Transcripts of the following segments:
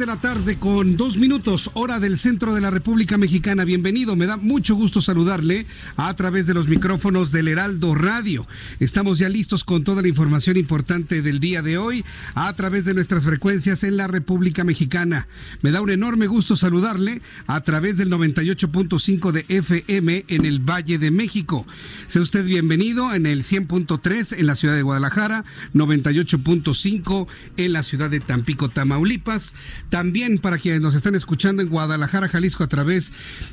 De la tarde con dos minutos, hora del centro de la República Mexicana. Bienvenido, me da mucho gusto saludarle a través de los micrófonos del Heraldo Radio. Estamos ya listos con toda la información importante del día de hoy a través de nuestras frecuencias en la República Mexicana. Me da un enorme gusto saludarle a través del 98.5 de FM en el Valle de México. Sea usted bienvenido en el 100.3 en la ciudad de Guadalajara, 98.5 en la ciudad de Tampico, Tamaulipas también para quienes nos están escuchando en Guadalajara, Jalisco, a través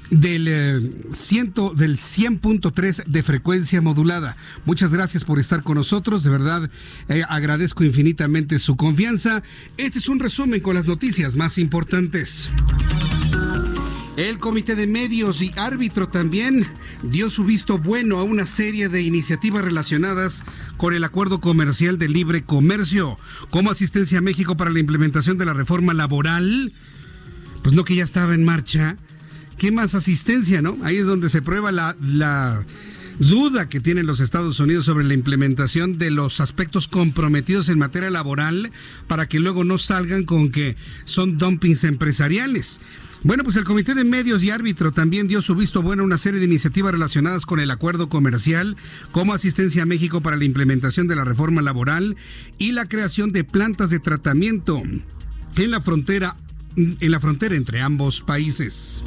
del, eh, ciento, del 100.3 de frecuencia modulada. Muchas gracias por estar con nosotros. De verdad, eh, agradezco infinitamente su confianza. Este es un resumen con las noticias más importantes. El Comité de Medios y Árbitro también dio su visto bueno a una serie de iniciativas relacionadas con el Acuerdo Comercial de Libre Comercio, como asistencia a México para la implementación de la reforma laboral. Pues no que ya estaba en marcha. ¿Qué más asistencia, no? Ahí es donde se prueba la, la duda que tienen los Estados Unidos sobre la implementación de los aspectos comprometidos en materia laboral para que luego no salgan con que son dumpings empresariales. Bueno, pues el Comité de Medios y Árbitro también dio su visto bueno a una serie de iniciativas relacionadas con el acuerdo comercial, como asistencia a México para la implementación de la reforma laboral y la creación de plantas de tratamiento en la frontera en la frontera entre ambos países.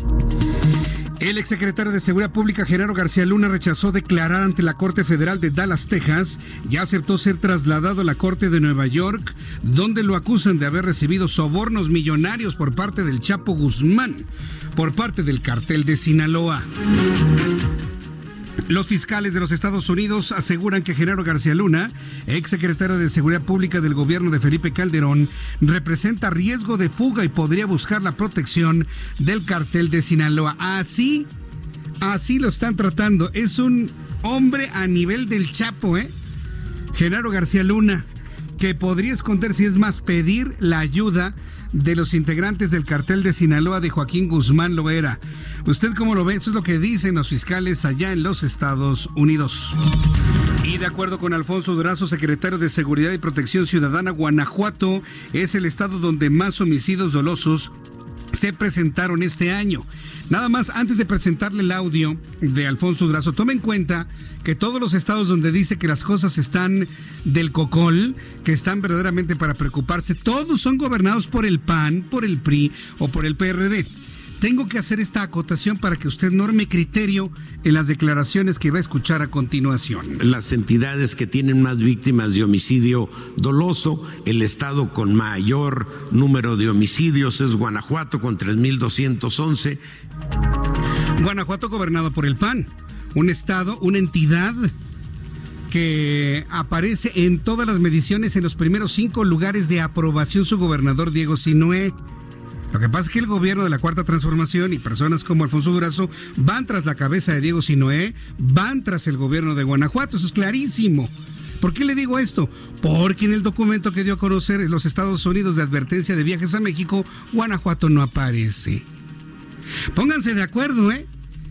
El exsecretario de Seguridad Pública, Gerardo García Luna, rechazó declarar ante la Corte Federal de Dallas, Texas, y aceptó ser trasladado a la Corte de Nueva York, donde lo acusan de haber recibido sobornos millonarios por parte del Chapo Guzmán, por parte del cartel de Sinaloa. Los fiscales de los Estados Unidos aseguran que Genaro García Luna, ex secretario de Seguridad Pública del gobierno de Felipe Calderón, representa riesgo de fuga y podría buscar la protección del cartel de Sinaloa. Así, así lo están tratando. Es un hombre a nivel del Chapo, ¿eh? Genaro García Luna, que podría esconder si es más pedir la ayuda de los integrantes del cartel de Sinaloa de Joaquín Guzmán Loera. ¿Usted cómo lo ve? Eso es lo que dicen los fiscales allá en los Estados Unidos. Y de acuerdo con Alfonso Durazo, secretario de Seguridad y Protección Ciudadana, Guanajuato es el estado donde más homicidios dolosos se presentaron este año. Nada más, antes de presentarle el audio de Alfonso Durazo, tome en cuenta que todos los estados donde dice que las cosas están del cocol, que están verdaderamente para preocuparse, todos son gobernados por el PAN, por el PRI o por el PRD. Tengo que hacer esta acotación para que usted norme criterio en las declaraciones que va a escuchar a continuación. Las entidades que tienen más víctimas de homicidio doloso, el estado con mayor número de homicidios es Guanajuato con 3.211. Guanajuato gobernado por el PAN, un estado, una entidad que aparece en todas las mediciones en los primeros cinco lugares de aprobación su gobernador Diego Sinué. Lo que pasa es que el gobierno de la Cuarta Transformación y personas como Alfonso Durazo van tras la cabeza de Diego Sinoé, van tras el gobierno de Guanajuato, eso es clarísimo. ¿Por qué le digo esto? Porque en el documento que dio a conocer los Estados Unidos de advertencia de viajes a México, Guanajuato no aparece. Pónganse de acuerdo, ¿eh?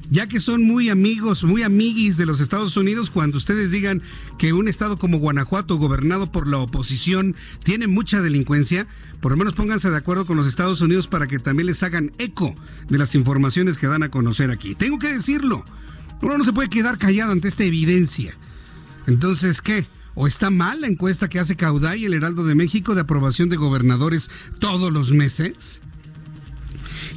ya que son muy amigos, muy amiguis de los Estados Unidos, cuando ustedes digan que un estado como Guanajuato, gobernado por la oposición, tiene mucha delincuencia, por lo menos pónganse de acuerdo con los Estados Unidos para que también les hagan eco de las informaciones que dan a conocer aquí. Tengo que decirlo, uno no se puede quedar callado ante esta evidencia. Entonces, ¿qué? ¿O está mal la encuesta que hace Cauday y el Heraldo de México de aprobación de gobernadores todos los meses?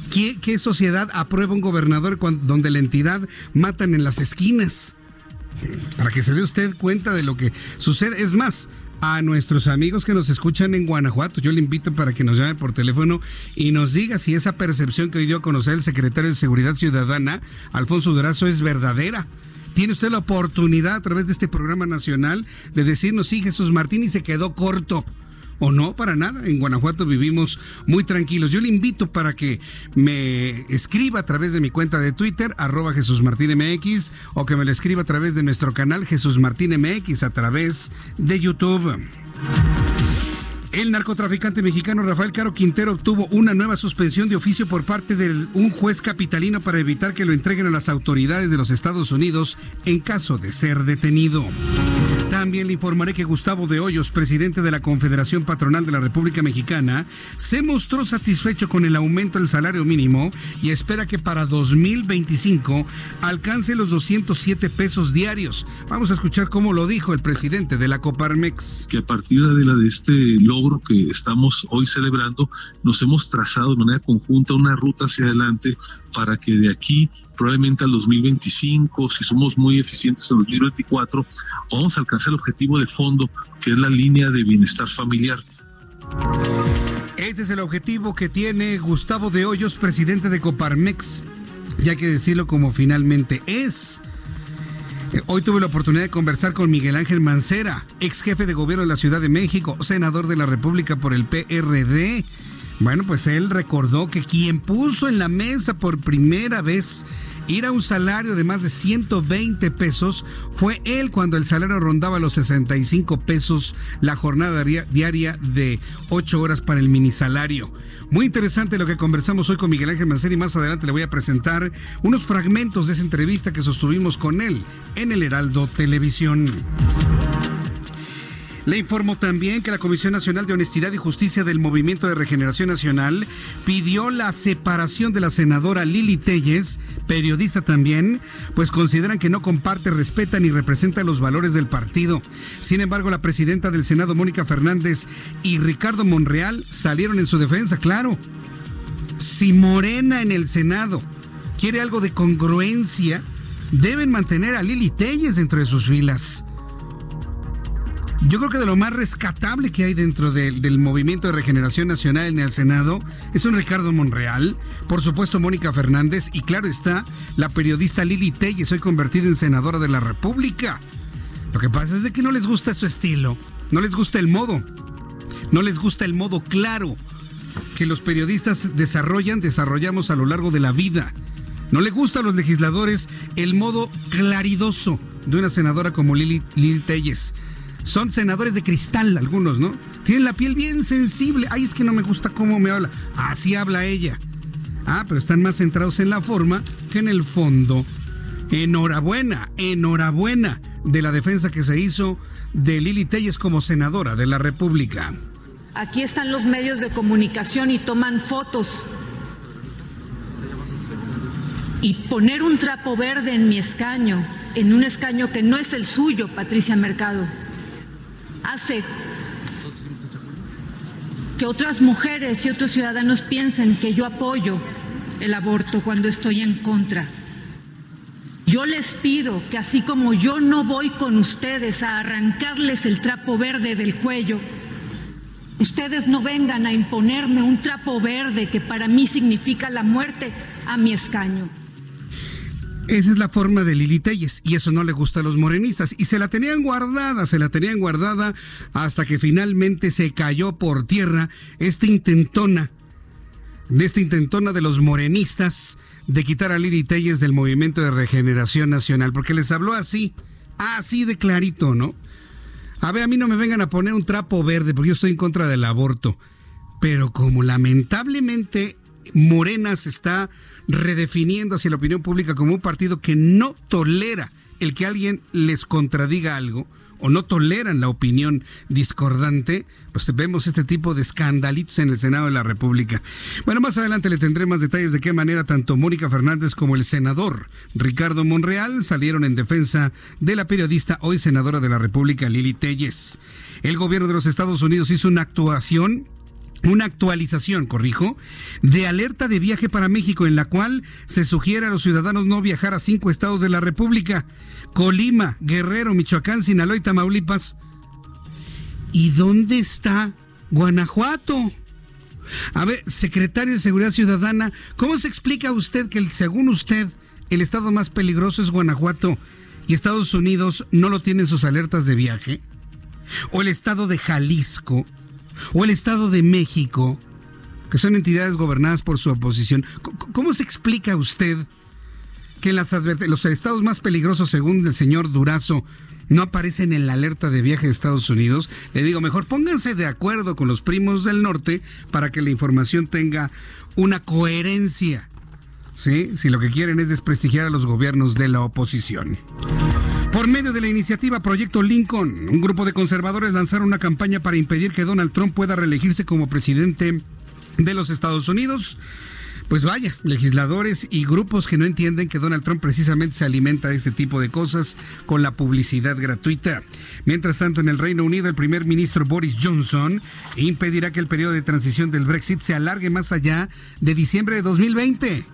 ¿Qué, sociedad aprueba un gobernador donde la entidad matan en las esquinas? Para que se dé usted cuenta de lo que sucede. Es más, a nuestros amigos que nos escuchan en Guanajuato. Yo le invito para que nos llame por teléfono y nos diga si esa percepción que hoy dio a conocer el secretario de Seguridad Ciudadana, Alfonso Durazo, es verdadera. Tiene usted la oportunidad a través de este programa nacional de decirnos, sí, Jesús Martín y se quedó corto o no, para nada. En Guanajuato vivimos muy tranquilos. Yo le invito para que me escriba a través de mi cuenta de Twitter, arroba Jesús Martín MX, o que me lo escriba a través de nuestro canal Jesús Martín MX a través de YouTube. El narcotraficante mexicano Rafael Caro Quintero obtuvo una nueva suspensión de oficio por parte de un juez capitalino para evitar que lo entreguen a las autoridades de los Estados Unidos en caso de ser detenido. También le informaré que Gustavo de Hoyos, presidente de la Confederación Patronal de la República Mexicana, se mostró satisfecho con el aumento del salario mínimo y espera que para 2025 alcance los 207 pesos diarios. Vamos a escuchar cómo lo dijo el presidente de la Coparmex. Que a partir de, la, de este que estamos hoy celebrando, nos hemos trazado de manera conjunta una ruta hacia adelante para que de aquí probablemente al 2025, si somos muy eficientes en 2024, vamos a alcanzar el objetivo de fondo, que es la línea de bienestar familiar. Este es el objetivo que tiene Gustavo de Hoyos, presidente de Coparmex, ya que decirlo como finalmente es. Hoy tuve la oportunidad de conversar con Miguel Ángel Mancera, ex jefe de gobierno de la Ciudad de México, senador de la República por el PRD. Bueno, pues él recordó que quien puso en la mesa por primera vez ir a un salario de más de 120 pesos fue él cuando el salario rondaba los 65 pesos la jornada diaria de 8 horas para el minisalario. Muy interesante lo que conversamos hoy con Miguel Ángel Mancera y más adelante le voy a presentar unos fragmentos de esa entrevista que sostuvimos con él en el Heraldo Televisión. Le informo también que la Comisión Nacional de Honestidad y Justicia del Movimiento de Regeneración Nacional pidió la separación de la senadora Lili Telles, periodista también, pues consideran que no comparte, respeta ni representa los valores del partido. Sin embargo, la presidenta del Senado, Mónica Fernández, y Ricardo Monreal salieron en su defensa, claro. Si Morena en el Senado quiere algo de congruencia, deben mantener a Lili Telles dentro de sus filas. Yo creo que de lo más rescatable que hay dentro del movimiento de regeneración nacional en el Senado es un Ricardo Monreal, por supuesto Mónica Fernández y claro está la periodista Lili Telles, hoy convertida en senadora de la República. Lo que pasa es de que no les gusta su estilo, no les gusta el modo, no les gusta el modo claro que los periodistas desarrollan, desarrollamos a lo largo de la vida. No le gusta a los legisladores el modo claridoso de una senadora como Lili, Lili Telles. Son senadores de cristal algunos, ¿no? Tienen la piel bien sensible. Ay, es que no me gusta cómo me habla. Así habla ella. Ah, pero están más centrados en la forma que en el fondo. Enhorabuena, enhorabuena de la defensa que se hizo de Lili Telles como senadora de la República. Aquí están los medios de comunicación y toman fotos. Y poner un trapo verde en mi escaño, en un escaño que no es el suyo, Patricia Mercado hace que otras mujeres y otros ciudadanos piensen que yo apoyo el aborto cuando estoy en contra. Yo les pido que así como yo no voy con ustedes a arrancarles el trapo verde del cuello, ustedes no vengan a imponerme un trapo verde que para mí significa la muerte a mi escaño. Esa es la forma de Lili Telles y eso no le gusta a los morenistas y se la tenían guardada, se la tenían guardada hasta que finalmente se cayó por tierra esta intentona, de esta intentona de los morenistas de quitar a Lili Telles del Movimiento de Regeneración Nacional, porque les habló así, así de clarito, ¿no? A ver, a mí no me vengan a poner un trapo verde porque yo estoy en contra del aborto, pero como lamentablemente Morena se está redefiniendo hacia la opinión pública como un partido que no tolera el que alguien les contradiga algo o no toleran la opinión discordante, pues vemos este tipo de escandalitos en el Senado de la República. Bueno, más adelante le tendré más detalles de qué manera tanto Mónica Fernández como el senador Ricardo Monreal salieron en defensa de la periodista, hoy senadora de la República, Lili Telles. El gobierno de los Estados Unidos hizo una actuación una actualización, corrijo, de alerta de viaje para México en la cual se sugiere a los ciudadanos no viajar a cinco estados de la República, Colima, Guerrero, Michoacán, Sinaloa y Tamaulipas. ¿Y dónde está Guanajuato? A ver, secretario de Seguridad Ciudadana, ¿cómo se explica usted que según usted el estado más peligroso es Guanajuato y Estados Unidos no lo tiene en sus alertas de viaje? ¿O el estado de Jalisco? O el Estado de México, que son entidades gobernadas por su oposición. ¿Cómo se explica usted que los estados más peligrosos, según el señor Durazo, no aparecen en la alerta de viaje de Estados Unidos? Le digo, mejor pónganse de acuerdo con los primos del norte para que la información tenga una coherencia. ¿Sí? Si lo que quieren es desprestigiar a los gobiernos de la oposición. Por medio de la iniciativa Proyecto Lincoln, un grupo de conservadores lanzaron una campaña para impedir que Donald Trump pueda reelegirse como presidente de los Estados Unidos. Pues vaya, legisladores y grupos que no entienden que Donald Trump precisamente se alimenta de este tipo de cosas con la publicidad gratuita. Mientras tanto, en el Reino Unido, el primer ministro Boris Johnson impedirá que el periodo de transición del Brexit se alargue más allá de diciembre de 2020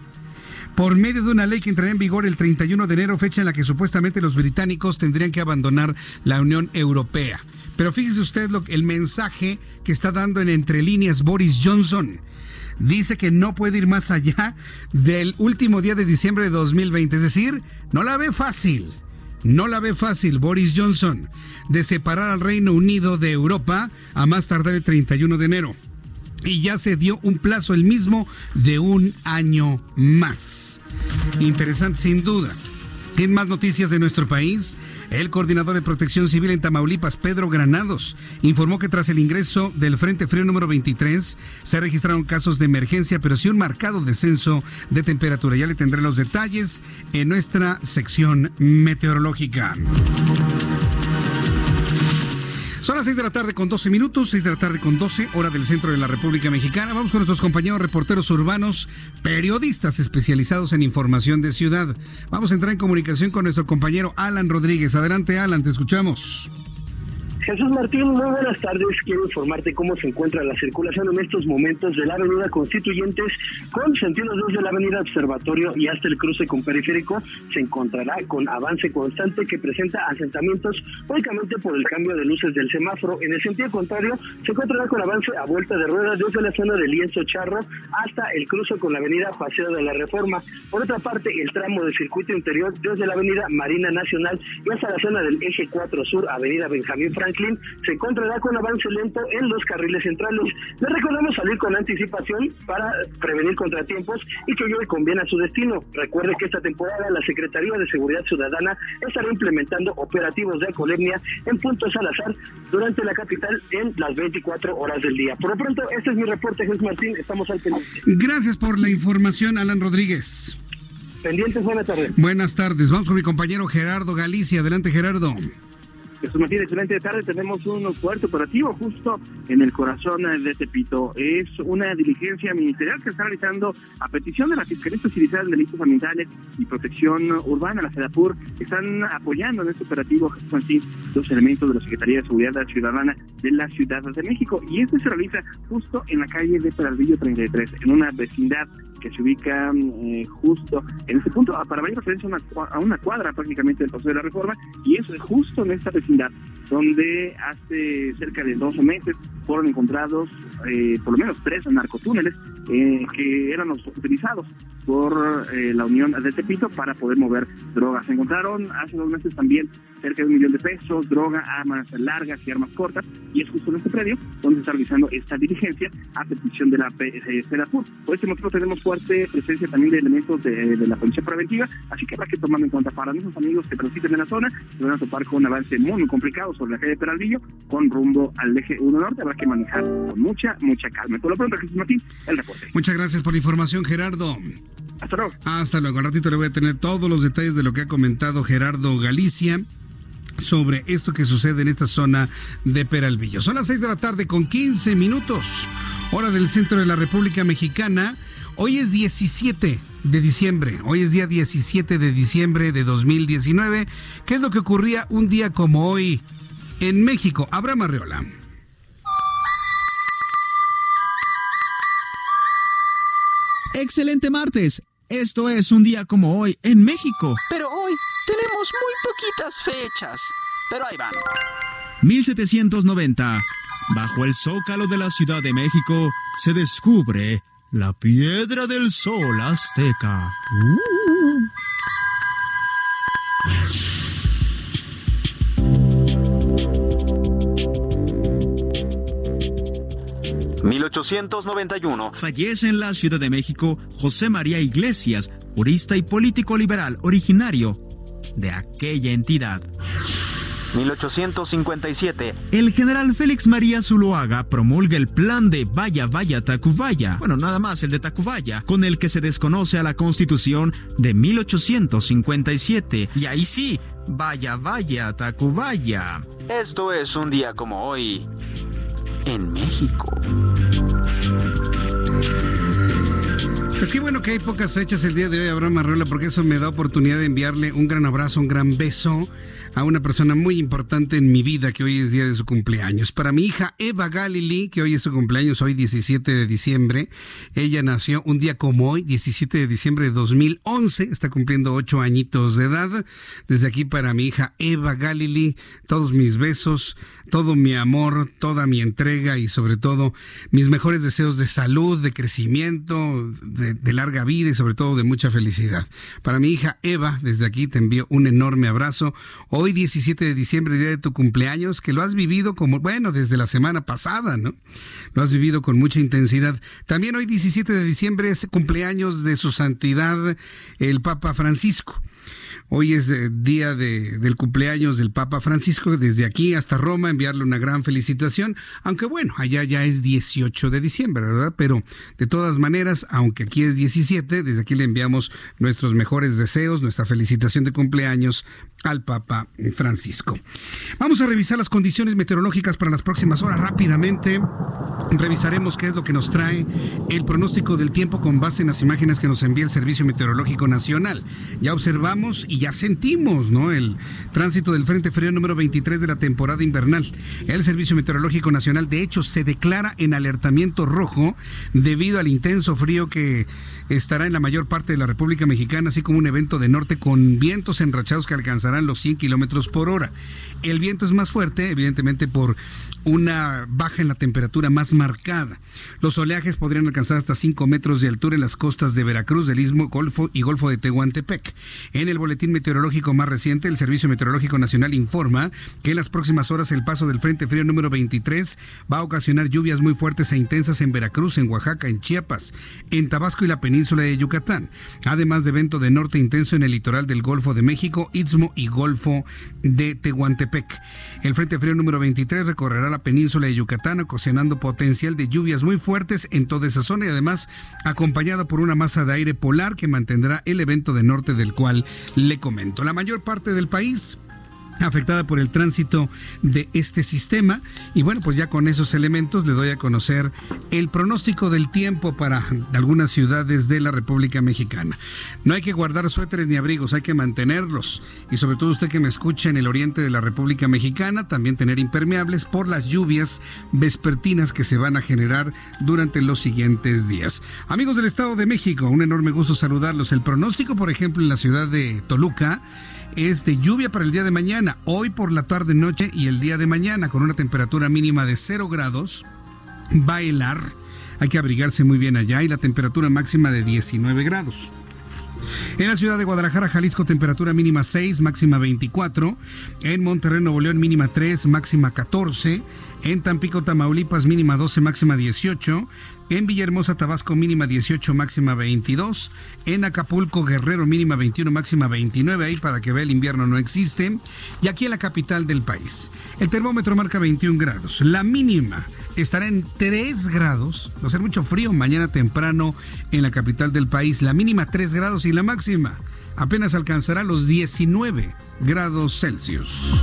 por medio de una ley que entrará en vigor el 31 de enero, fecha en la que supuestamente los británicos tendrían que abandonar la Unión Europea. Pero fíjese usted lo, el mensaje que está dando en entre líneas Boris Johnson. Dice que no puede ir más allá del último día de diciembre de 2020, es decir, no la ve fácil. No la ve fácil Boris Johnson de separar al Reino Unido de Europa a más tardar el 31 de enero y ya se dio un plazo el mismo de un año más. Interesante sin duda. En más noticias de nuestro país, el coordinador de protección civil en Tamaulipas, Pedro Granados, informó que tras el ingreso del Frente Frío número 23, se registraron casos de emergencia, pero sí un marcado descenso de temperatura. Ya le tendré los detalles en nuestra sección meteorológica. Son las 6 de la tarde con 12 minutos, 6 de la tarde con 12, hora del centro de la República Mexicana. Vamos con nuestros compañeros reporteros urbanos, periodistas especializados en información de ciudad. Vamos a entrar en comunicación con nuestro compañero Alan Rodríguez. Adelante, Alan, te escuchamos. Jesús Martín, muy buenas tardes. Quiero informarte cómo se encuentra la circulación en estos momentos de la Avenida Constituyentes con sentido desde la Avenida Observatorio y hasta el cruce con Periférico. Se encontrará con avance constante que presenta asentamientos únicamente por el cambio de luces del semáforo. En el sentido contrario, se encontrará con avance a vuelta de ruedas desde la zona de Lienzo Charro hasta el cruce con la Avenida Paseo de la Reforma. Por otra parte, el tramo de circuito interior desde la Avenida Marina Nacional y hasta la zona del Eje 4 Sur, Avenida Benjamín Franklin se encontrará con avance lento en los carriles centrales. Le recordamos salir con anticipación para prevenir contratiempos y que lleve con bien a su destino. Recuerde que esta temporada la Secretaría de Seguridad Ciudadana estará implementando operativos de alcoholemia en puntos al azar durante la capital en las 24 horas del día. Por lo pronto, este es mi reporte, Jesús Martín. Estamos al pendiente. Gracias por la información, Alan Rodríguez. Pendientes, buenas tardes. Buenas tardes. Vamos con mi compañero Gerardo Galicia. Adelante, Gerardo. Jesús Martín, excelente tarde. Tenemos un fuerte operativo justo en el corazón de Tepito. Es una diligencia ministerial que está realizando a petición de la Fiscalía Especializada en Delitos Ambientales y Protección Urbana, la FEDAPUR. Están apoyando en este operativo, Jesús Martín, los elementos de la Secretaría de Seguridad Ciudadana de la Ciudad de México. Y este se realiza justo en la calle de Peralvillo 33, en una vecindad que se ubica eh, justo en este punto, ah, para mayor referencia a una, cuadra prácticamente del Paso de la Reforma, y es justo en esta vecindad donde hace cerca de 12 meses fueron encontrados eh, por lo menos tres narcotúneles eh, que eran los utilizados por eh, la Unión de Tepito para poder mover drogas. Se encontraron hace dos meses también cerca de un millón de pesos, droga, armas largas y armas cortas, y es justo en este predio donde se está realizando esta diligencia a petición de la PEDAPUR. Por este motivo tenemos fuerte presencia también de elementos de, la policía preventiva, así que habrá que tomar en cuenta para nuestros amigos que transiten en la zona, se van a topar con un avance muy, muy complicado sobre la calle de Peralvillo, con rumbo al eje 1 norte, habrá que manejar con mucha, mucha calma. Por lo pronto, Jesús Martín, el reporte. Muchas gracias por la información, Gerardo. Hasta luego. Hasta luego. Al ratito le voy a tener todos los detalles de lo que ha comentado Gerardo Galicia sobre esto que sucede en esta zona de Peralvillo. Son las 6 de la tarde con 15 minutos, hora del centro de la República Mexicana. Hoy es 17 de diciembre, hoy es día 17 de diciembre de 2019. ¿Qué es lo que ocurría un día como hoy en México? Abraham Arreola. Excelente martes. Esto es un día como hoy en México. Pero hoy tenemos muy poquitas fechas, pero ahí van. 1790. Bajo el zócalo de la Ciudad de México se descubre la piedra del sol azteca. 1891. Fallece en la Ciudad de México José María Iglesias, jurista y político liberal originario de aquella entidad. 1857. El general Félix María Zuloaga promulga el plan de Vaya Vaya Tacubaya, bueno, nada más el de Tacubaya, con el que se desconoce a la Constitución de 1857. Y ahí sí, Vaya Vaya Tacubaya. Esto es un día como hoy en México. Pues qué bueno que hay pocas fechas el día de hoy, Abraham Arrola, porque eso me da oportunidad de enviarle un gran abrazo, un gran beso a una persona muy importante en mi vida que hoy es día de su cumpleaños. Para mi hija Eva Galili, que hoy es su cumpleaños, hoy 17 de diciembre. Ella nació un día como hoy, 17 de diciembre de 2011. Está cumpliendo ocho añitos de edad. Desde aquí para mi hija Eva Galili, todos mis besos, todo mi amor, toda mi entrega y sobre todo mis mejores deseos de salud, de crecimiento, de, de larga vida y sobre todo de mucha felicidad. Para mi hija Eva, desde aquí te envío un enorme abrazo. Hoy 17 de diciembre, día de tu cumpleaños, que lo has vivido como, bueno, desde la semana pasada, ¿no? Lo has vivido con mucha intensidad. También hoy 17 de diciembre es cumpleaños de su santidad el Papa Francisco. Hoy es eh, día de, del cumpleaños del Papa Francisco. Desde aquí hasta Roma enviarle una gran felicitación. Aunque bueno, allá ya es 18 de diciembre, ¿verdad? Pero de todas maneras, aunque aquí es 17, desde aquí le enviamos nuestros mejores deseos, nuestra felicitación de cumpleaños al Papa Francisco. Vamos a revisar las condiciones meteorológicas para las próximas horas rápidamente. Revisaremos qué es lo que nos trae el pronóstico del tiempo con base en las imágenes que nos envía el Servicio Meteorológico Nacional. Ya observamos y ya sentimos, ¿no? El tránsito del Frente Frío número 23 de la temporada invernal. El Servicio Meteorológico Nacional, de hecho, se declara en alertamiento rojo debido al intenso frío que estará en la mayor parte de la República Mexicana, así como un evento de norte con vientos enrachados que alcanzarán los 100 kilómetros por hora. El viento es más fuerte, evidentemente, por una baja en la temperatura más marcada. Los oleajes podrían alcanzar hasta 5 metros de altura en las costas de Veracruz, del Istmo, Golfo y Golfo de Tehuantepec. En el boletín meteorológico más reciente, el Servicio Meteorológico Nacional informa que en las próximas horas el paso del Frente Frío número 23 va a ocasionar lluvias muy fuertes e intensas en Veracruz, en Oaxaca, en Chiapas, en Tabasco y la península de Yucatán, además de evento de norte intenso en el litoral del Golfo de México, Istmo y Golfo de Tehuantepec. El Frente Frío número 23 recorrerá la península de Yucatán, ocasionando potencial de lluvias muy fuertes en toda esa zona y además acompañado por una masa de aire polar que mantendrá el evento de norte del cual le comento. La mayor parte del país afectada por el tránsito de este sistema. Y bueno, pues ya con esos elementos le doy a conocer el pronóstico del tiempo para algunas ciudades de la República Mexicana. No hay que guardar suéteres ni abrigos, hay que mantenerlos. Y sobre todo usted que me escucha en el oriente de la República Mexicana, también tener impermeables por las lluvias vespertinas que se van a generar durante los siguientes días. Amigos del Estado de México, un enorme gusto saludarlos. El pronóstico, por ejemplo, en la ciudad de Toluca, es de lluvia para el día de mañana, hoy por la tarde noche y el día de mañana con una temperatura mínima de 0 grados. Va a helar Hay que abrigarse muy bien allá y la temperatura máxima de 19 grados. En la ciudad de Guadalajara, Jalisco, temperatura mínima 6, máxima 24. En Monterrey, Nuevo León, mínima 3, máxima 14. En Tampico, Tamaulipas, mínima 12, máxima 18. En Villahermosa, Tabasco, mínima 18, máxima 22. En Acapulco, Guerrero, mínima 21, máxima 29. Ahí para que vea el invierno no existe. Y aquí en la capital del país. El termómetro marca 21 grados. La mínima estará en 3 grados. Va a ser mucho frío mañana temprano en la capital del país. La mínima 3 grados y la máxima apenas alcanzará los 19 grados Celsius.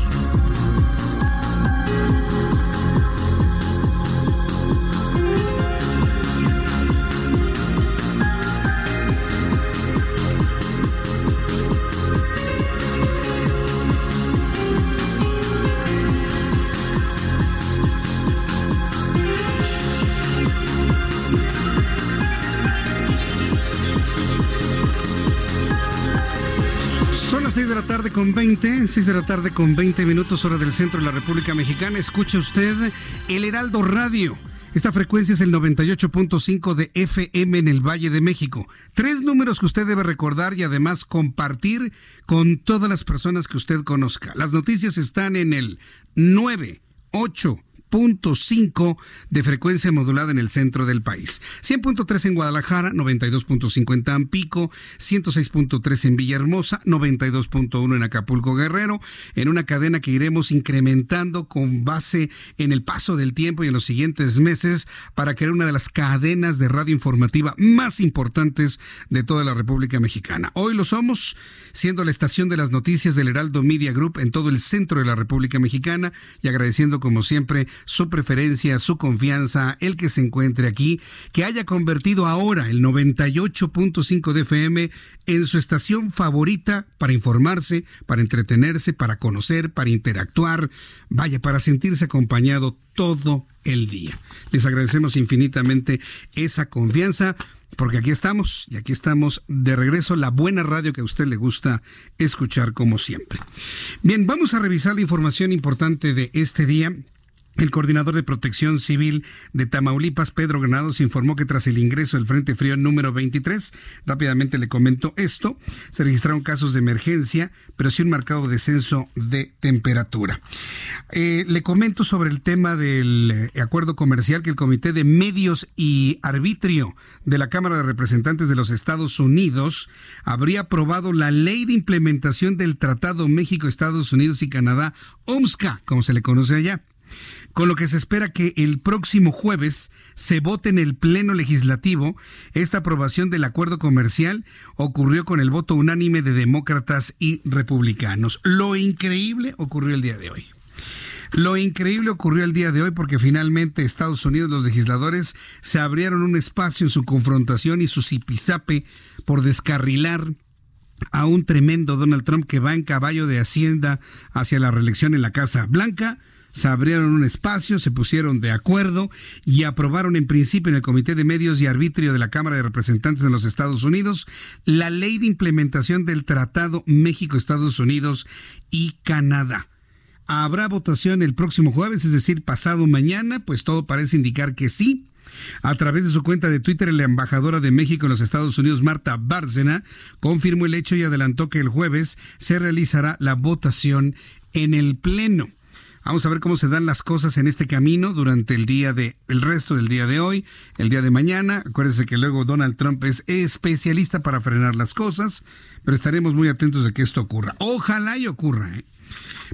con 20, 6 de la tarde con 20 minutos hora del centro de la República Mexicana. Escuche usted el Heraldo Radio. Esta frecuencia es el 98.5 de FM en el Valle de México. Tres números que usted debe recordar y además compartir con todas las personas que usted conozca. Las noticias están en el 9, 8, 100.5 de frecuencia modulada en el centro del país. 100.3 en Guadalajara, 92.5 en Tampico, 106.3 en Villahermosa, 92.1 en Acapulco Guerrero, en una cadena que iremos incrementando con base en el paso del tiempo y en los siguientes meses para crear una de las cadenas de radio informativa más importantes de toda la República Mexicana. Hoy lo somos, siendo la estación de las noticias del Heraldo Media Group en todo el centro de la República Mexicana y agradeciendo como siempre su preferencia, su confianza, el que se encuentre aquí, que haya convertido ahora el 98.5 de FM en su estación favorita para informarse, para entretenerse, para conocer, para interactuar, vaya, para sentirse acompañado todo el día. Les agradecemos infinitamente esa confianza porque aquí estamos y aquí estamos de regreso, la buena radio que a usted le gusta escuchar como siempre. Bien, vamos a revisar la información importante de este día el coordinador de protección civil de Tamaulipas, Pedro Granados, informó que tras el ingreso del Frente Frío número 23, rápidamente le comentó esto, se registraron casos de emergencia, pero sí un marcado descenso de temperatura. Eh, le comento sobre el tema del eh, acuerdo comercial que el Comité de Medios y Arbitrio de la Cámara de Representantes de los Estados Unidos habría aprobado la ley de implementación del Tratado México, Estados Unidos y Canadá, OMSCA, como se le conoce allá con lo que se espera que el próximo jueves se vote en el Pleno Legislativo. Esta aprobación del acuerdo comercial ocurrió con el voto unánime de demócratas y republicanos. Lo increíble ocurrió el día de hoy. Lo increíble ocurrió el día de hoy porque finalmente Estados Unidos, los legisladores, se abrieron un espacio en su confrontación y su zipizape por descarrilar a un tremendo Donald Trump que va en caballo de Hacienda hacia la reelección en la Casa Blanca se abrieron un espacio, se pusieron de acuerdo y aprobaron en principio en el Comité de Medios y Arbitrio de la Cámara de Representantes de los Estados Unidos la ley de implementación del Tratado México-Estados Unidos y Canadá. Habrá votación el próximo jueves, es decir, pasado mañana, pues todo parece indicar que sí. A través de su cuenta de Twitter, la embajadora de México en los Estados Unidos, Marta Bárcena, confirmó el hecho y adelantó que el jueves se realizará la votación en el Pleno. Vamos a ver cómo se dan las cosas en este camino durante el día de el resto del día de hoy, el día de mañana. Acuérdense que luego Donald Trump es especialista para frenar las cosas, pero estaremos muy atentos de que esto ocurra. Ojalá y ocurra, ¿eh?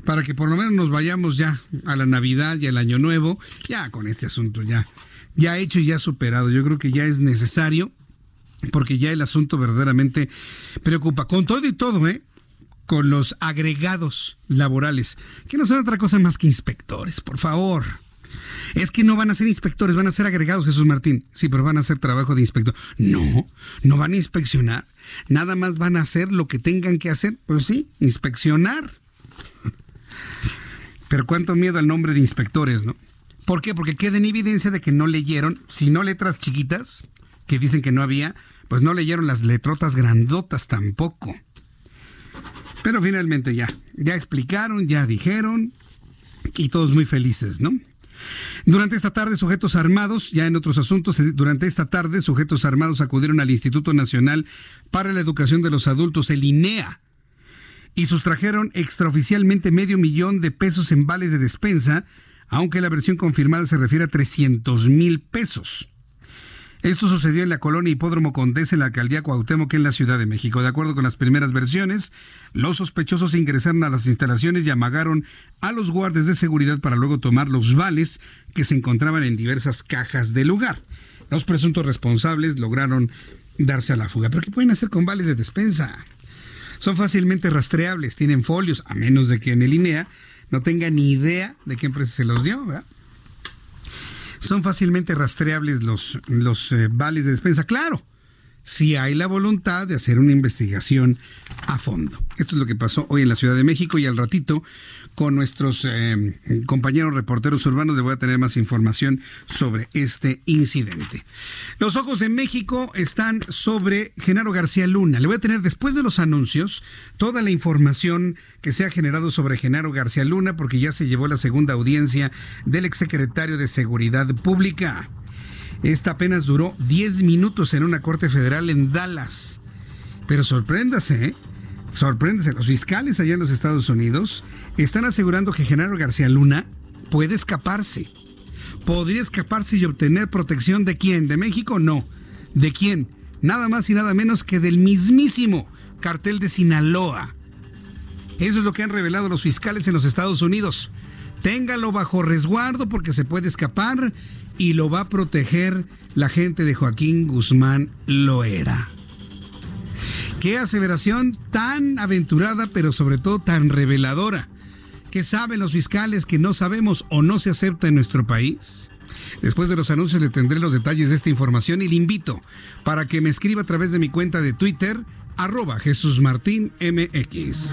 para que por lo menos nos vayamos ya a la Navidad y al Año Nuevo, ya con este asunto ya ya hecho y ya superado. Yo creo que ya es necesario porque ya el asunto verdaderamente preocupa. Con todo y todo, ¿eh? Con los agregados laborales, que no son otra cosa más que inspectores, por favor. Es que no van a ser inspectores, van a ser agregados, Jesús Martín. Sí, pero van a hacer trabajo de inspector. No, no van a inspeccionar. Nada más van a hacer lo que tengan que hacer. Pues sí, inspeccionar. Pero cuánto miedo al nombre de inspectores, ¿no? ¿Por qué? Porque queda en evidencia de que no leyeron, si no letras chiquitas, que dicen que no había, pues no leyeron las letrotas grandotas tampoco. Pero finalmente ya, ya explicaron, ya dijeron y todos muy felices, ¿no? Durante esta tarde, sujetos armados, ya en otros asuntos, eh, durante esta tarde, sujetos armados acudieron al Instituto Nacional para la Educación de los Adultos, el INEA, y sustrajeron extraoficialmente medio millón de pesos en vales de despensa, aunque la versión confirmada se refiere a 300 mil pesos. Esto sucedió en la colonia Hipódromo Condés en la alcaldía Cuauhtémoc en la Ciudad de México. De acuerdo con las primeras versiones, los sospechosos ingresaron a las instalaciones y amagaron a los guardias de seguridad para luego tomar los vales que se encontraban en diversas cajas del lugar. Los presuntos responsables lograron darse a la fuga. ¿Pero qué pueden hacer con vales de despensa? Son fácilmente rastreables, tienen folios, a menos de que en el INEA no tenga ni idea de qué empresa se los dio. ¿verdad? Son fácilmente rastreables los, los eh, vales de despensa. Claro, si hay la voluntad de hacer una investigación a fondo. Esto es lo que pasó hoy en la Ciudad de México y al ratito con nuestros eh, compañeros reporteros urbanos les voy a tener más información sobre este incidente. Los ojos en México están sobre Genaro García Luna. Le voy a tener después de los anuncios toda la información que se ha generado sobre Genaro García Luna porque ya se llevó la segunda audiencia del exsecretario de Seguridad Pública. Esta apenas duró 10 minutos en una corte federal en Dallas. Pero sorpréndase, ¿eh? Sorpréndese, los fiscales allá en los Estados Unidos están asegurando que Genaro García Luna puede escaparse. ¿Podría escaparse y obtener protección de quién? ¿De México? No. ¿De quién? Nada más y nada menos que del mismísimo cartel de Sinaloa. Eso es lo que han revelado los fiscales en los Estados Unidos. Téngalo bajo resguardo porque se puede escapar y lo va a proteger la gente de Joaquín Guzmán Loera. Qué aseveración tan aventurada, pero sobre todo tan reveladora. ¿Qué saben los fiscales que no sabemos o no se acepta en nuestro país? Después de los anuncios le tendré los detalles de esta información y le invito para que me escriba a través de mi cuenta de Twitter, arroba Jesús Martín MX.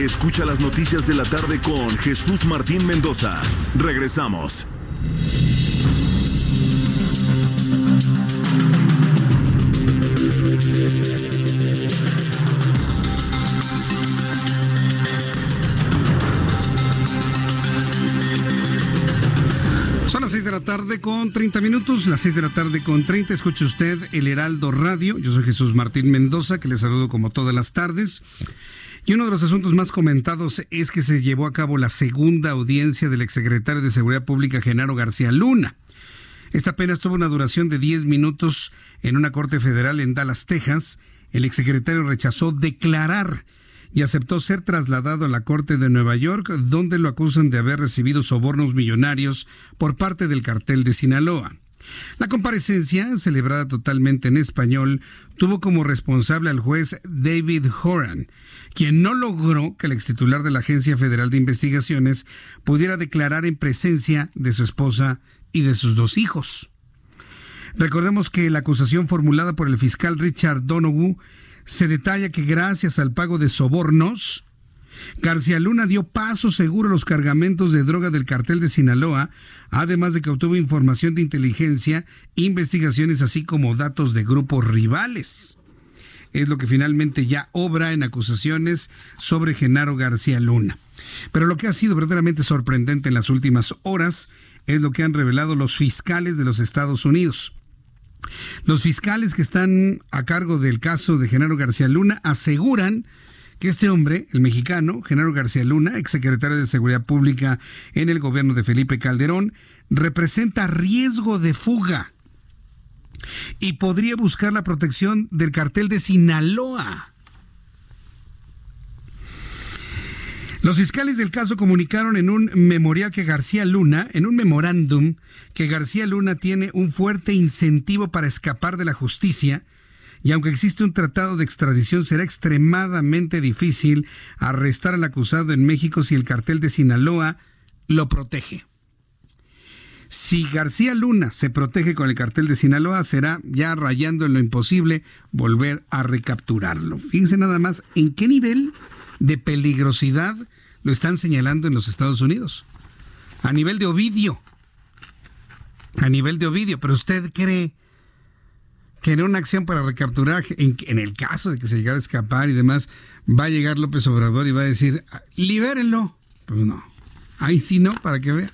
Escucha las noticias de la tarde con Jesús Martín Mendoza. Regresamos. Son las 6 de la tarde con 30 minutos, las 6 de la tarde con 30. Escuche usted el Heraldo Radio. Yo soy Jesús Martín Mendoza, que le saludo como todas las tardes. Y uno de los asuntos más comentados es que se llevó a cabo la segunda audiencia del exsecretario de Seguridad Pública, Genaro García Luna. Esta apenas tuvo una duración de 10 minutos en una corte federal en Dallas, Texas. El exsecretario rechazó declarar y aceptó ser trasladado a la Corte de Nueva York, donde lo acusan de haber recibido sobornos millonarios por parte del cartel de Sinaloa. La comparecencia, celebrada totalmente en español, tuvo como responsable al juez David Horan, quien no logró que el extitular de la Agencia Federal de Investigaciones pudiera declarar en presencia de su esposa y de sus dos hijos. Recordemos que la acusación formulada por el fiscal Richard Donoghue se detalla que gracias al pago de sobornos, García Luna dio paso seguro a los cargamentos de droga del cartel de Sinaloa, además de que obtuvo información de inteligencia, investigaciones así como datos de grupos rivales. Es lo que finalmente ya obra en acusaciones sobre Genaro García Luna. Pero lo que ha sido verdaderamente sorprendente en las últimas horas es lo que han revelado los fiscales de los Estados Unidos. Los fiscales que están a cargo del caso de Genaro García Luna aseguran que este hombre, el mexicano, Genaro García Luna, exsecretario de Seguridad Pública en el gobierno de Felipe Calderón, representa riesgo de fuga y podría buscar la protección del cartel de Sinaloa. Los fiscales del caso comunicaron en un memorial que García Luna, en un memorándum, que García Luna tiene un fuerte incentivo para escapar de la justicia y aunque existe un tratado de extradición será extremadamente difícil arrestar al acusado en México si el cartel de Sinaloa lo protege. Si García Luna se protege con el cartel de Sinaloa, será ya rayando en lo imposible volver a recapturarlo. Fíjense nada más en qué nivel de peligrosidad lo están señalando en los Estados Unidos. A nivel de Ovidio. A nivel de Ovidio. Pero usted cree que en una acción para recapturar, en, el caso de que se llegara a escapar y demás, va a llegar López Obrador y va a decir, libérenlo. Pues no. Ahí sí no, para que vea.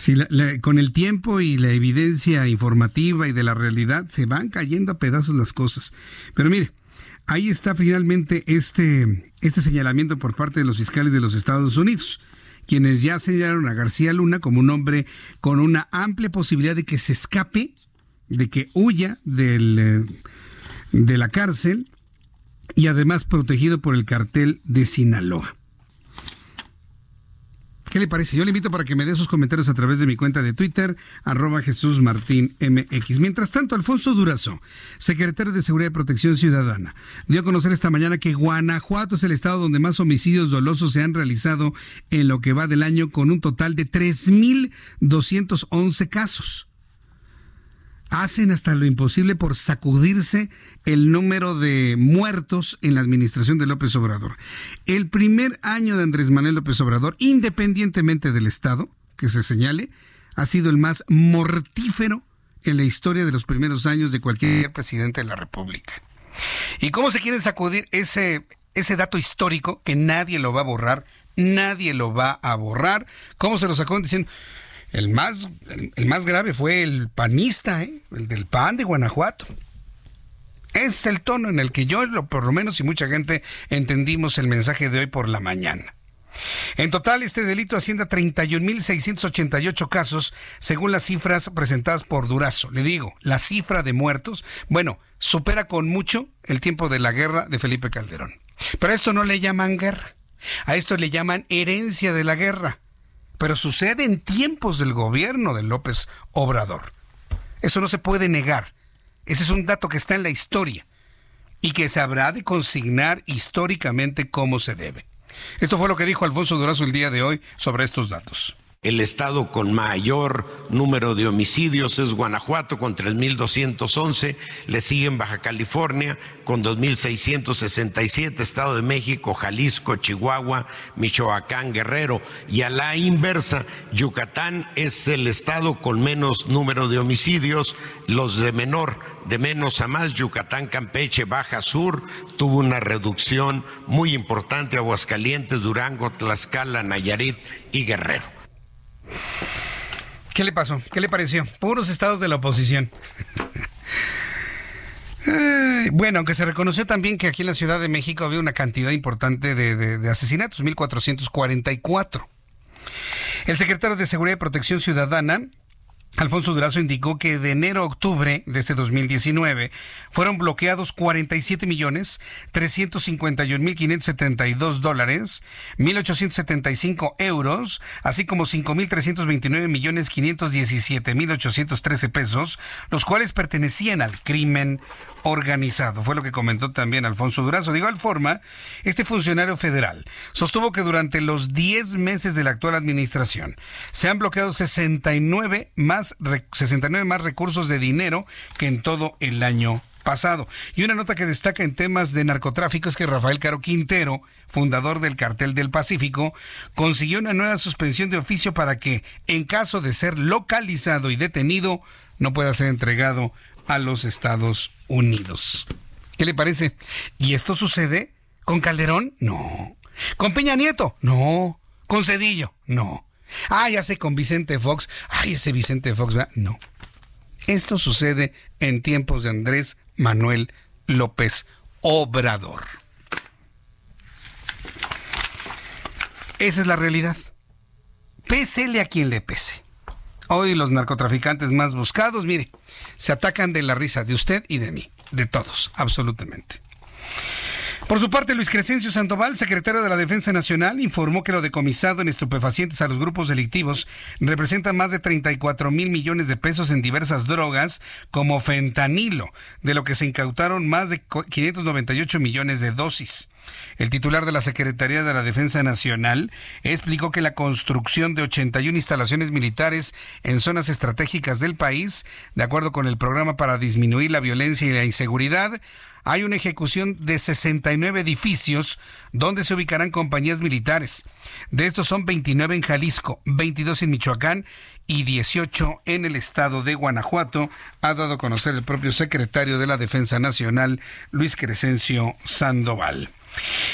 Si con el tiempo y la evidencia informativa y de la realidad se van cayendo a pedazos las cosas. Pero mire, ahí está finalmente este, este señalamiento por parte de los fiscales de los Estados Unidos, quienes ya señalaron a García Luna como un hombre con una amplia posibilidad de que se escape, de que huya del, eh, de la cárcel y además protegido por el cartel de Sinaloa. ¿Qué le parece? Yo le invito para que me dé sus comentarios a través de mi cuenta de Twitter, arroba Jesús Martín MX. Mientras tanto, Alfonso Durazo, secretario de Seguridad y Protección Ciudadana, dio a conocer esta mañana que Guanajuato es el estado donde más homicidios dolosos se han realizado en lo que va del año con un total de 3.211 casos hacen hasta lo imposible por sacudirse el número de muertos en la administración de López Obrador. El primer año de Andrés Manuel López Obrador, independientemente del Estado que se señale, ha sido el más mortífero en la historia de los primeros años de cualquier presidente de la República. ¿Y cómo se quiere sacudir ese, ese dato histórico que nadie lo va a borrar? Nadie lo va a borrar. ¿Cómo se lo sacó diciendo? El más, el, más grave fue el panista, ¿eh? el del PAN de Guanajuato. Es el tono en el que yo, por lo menos, y mucha gente entendimos el mensaje de hoy por la mañana. En total, este delito asciende a 31.688 casos, según las cifras presentadas por Durazo. Le digo, la cifra de muertos, bueno, supera con mucho el tiempo de la guerra de Felipe Calderón. Pero a esto no le llaman guerra, a esto le llaman herencia de la guerra pero sucede en tiempos del gobierno de López Obrador. Eso no se puede negar. Ese es un dato que está en la historia y que se habrá de consignar históricamente como se debe. Esto fue lo que dijo Alfonso Durazo el día de hoy sobre estos datos. El estado con mayor número de homicidios es Guanajuato con 3.211, le siguen Baja California con 2.667, Estado de México, Jalisco, Chihuahua, Michoacán, Guerrero. Y a la inversa, Yucatán es el estado con menos número de homicidios, los de menor, de menos a más, Yucatán, Campeche, Baja Sur, tuvo una reducción muy importante, Aguascalientes, Durango, Tlaxcala, Nayarit y Guerrero. ¿Qué le pasó? ¿Qué le pareció? Puros estados de la oposición. bueno, aunque se reconoció también que aquí en la Ciudad de México había una cantidad importante de, de asesinatos, 1444. El secretario de Seguridad y Protección Ciudadana, Alfonso Durazo indicó que de enero a octubre de este 2019 fueron bloqueados 47 millones 351 mil 572 dólares, 1.875 euros, así como 5 mil 329 millones 517 mil 813 pesos, los cuales pertenecían al crimen organizado. Fue lo que comentó también Alfonso Durazo. De igual forma, este funcionario federal sostuvo que durante los 10 meses de la actual administración se han bloqueado 69 más, 69 más recursos de dinero que en todo el año pasado. Y una nota que destaca en temas de narcotráfico es que Rafael Caro Quintero, fundador del Cartel del Pacífico, consiguió una nueva suspensión de oficio para que, en caso de ser localizado y detenido, no pueda ser entregado a los Estados Unidos. ¿Qué le parece? ¿Y esto sucede con Calderón? No. ¿Con Peña Nieto? No. ¿Con Cedillo? No. Ah, ya sé, con Vicente Fox. Ay, ese Vicente Fox, ¿verdad? No. Esto sucede en tiempos de Andrés Manuel López Obrador. Esa es la realidad. Pésele a quien le pese. Hoy los narcotraficantes más buscados, mire, se atacan de la risa de usted y de mí, de todos, absolutamente. Por su parte, Luis Crescencio Sandoval, secretario de la Defensa Nacional, informó que lo decomisado en estupefacientes a los grupos delictivos representa más de 34 mil millones de pesos en diversas drogas como fentanilo, de lo que se incautaron más de 598 millones de dosis. El titular de la Secretaría de la Defensa Nacional explicó que la construcción de 81 instalaciones militares en zonas estratégicas del país, de acuerdo con el programa para disminuir la violencia y la inseguridad, hay una ejecución de 69 edificios donde se ubicarán compañías militares. De estos son 29 en Jalisco, 22 en Michoacán y 18 en el estado de Guanajuato, ha dado a conocer el propio secretario de la Defensa Nacional, Luis Crescencio Sandoval.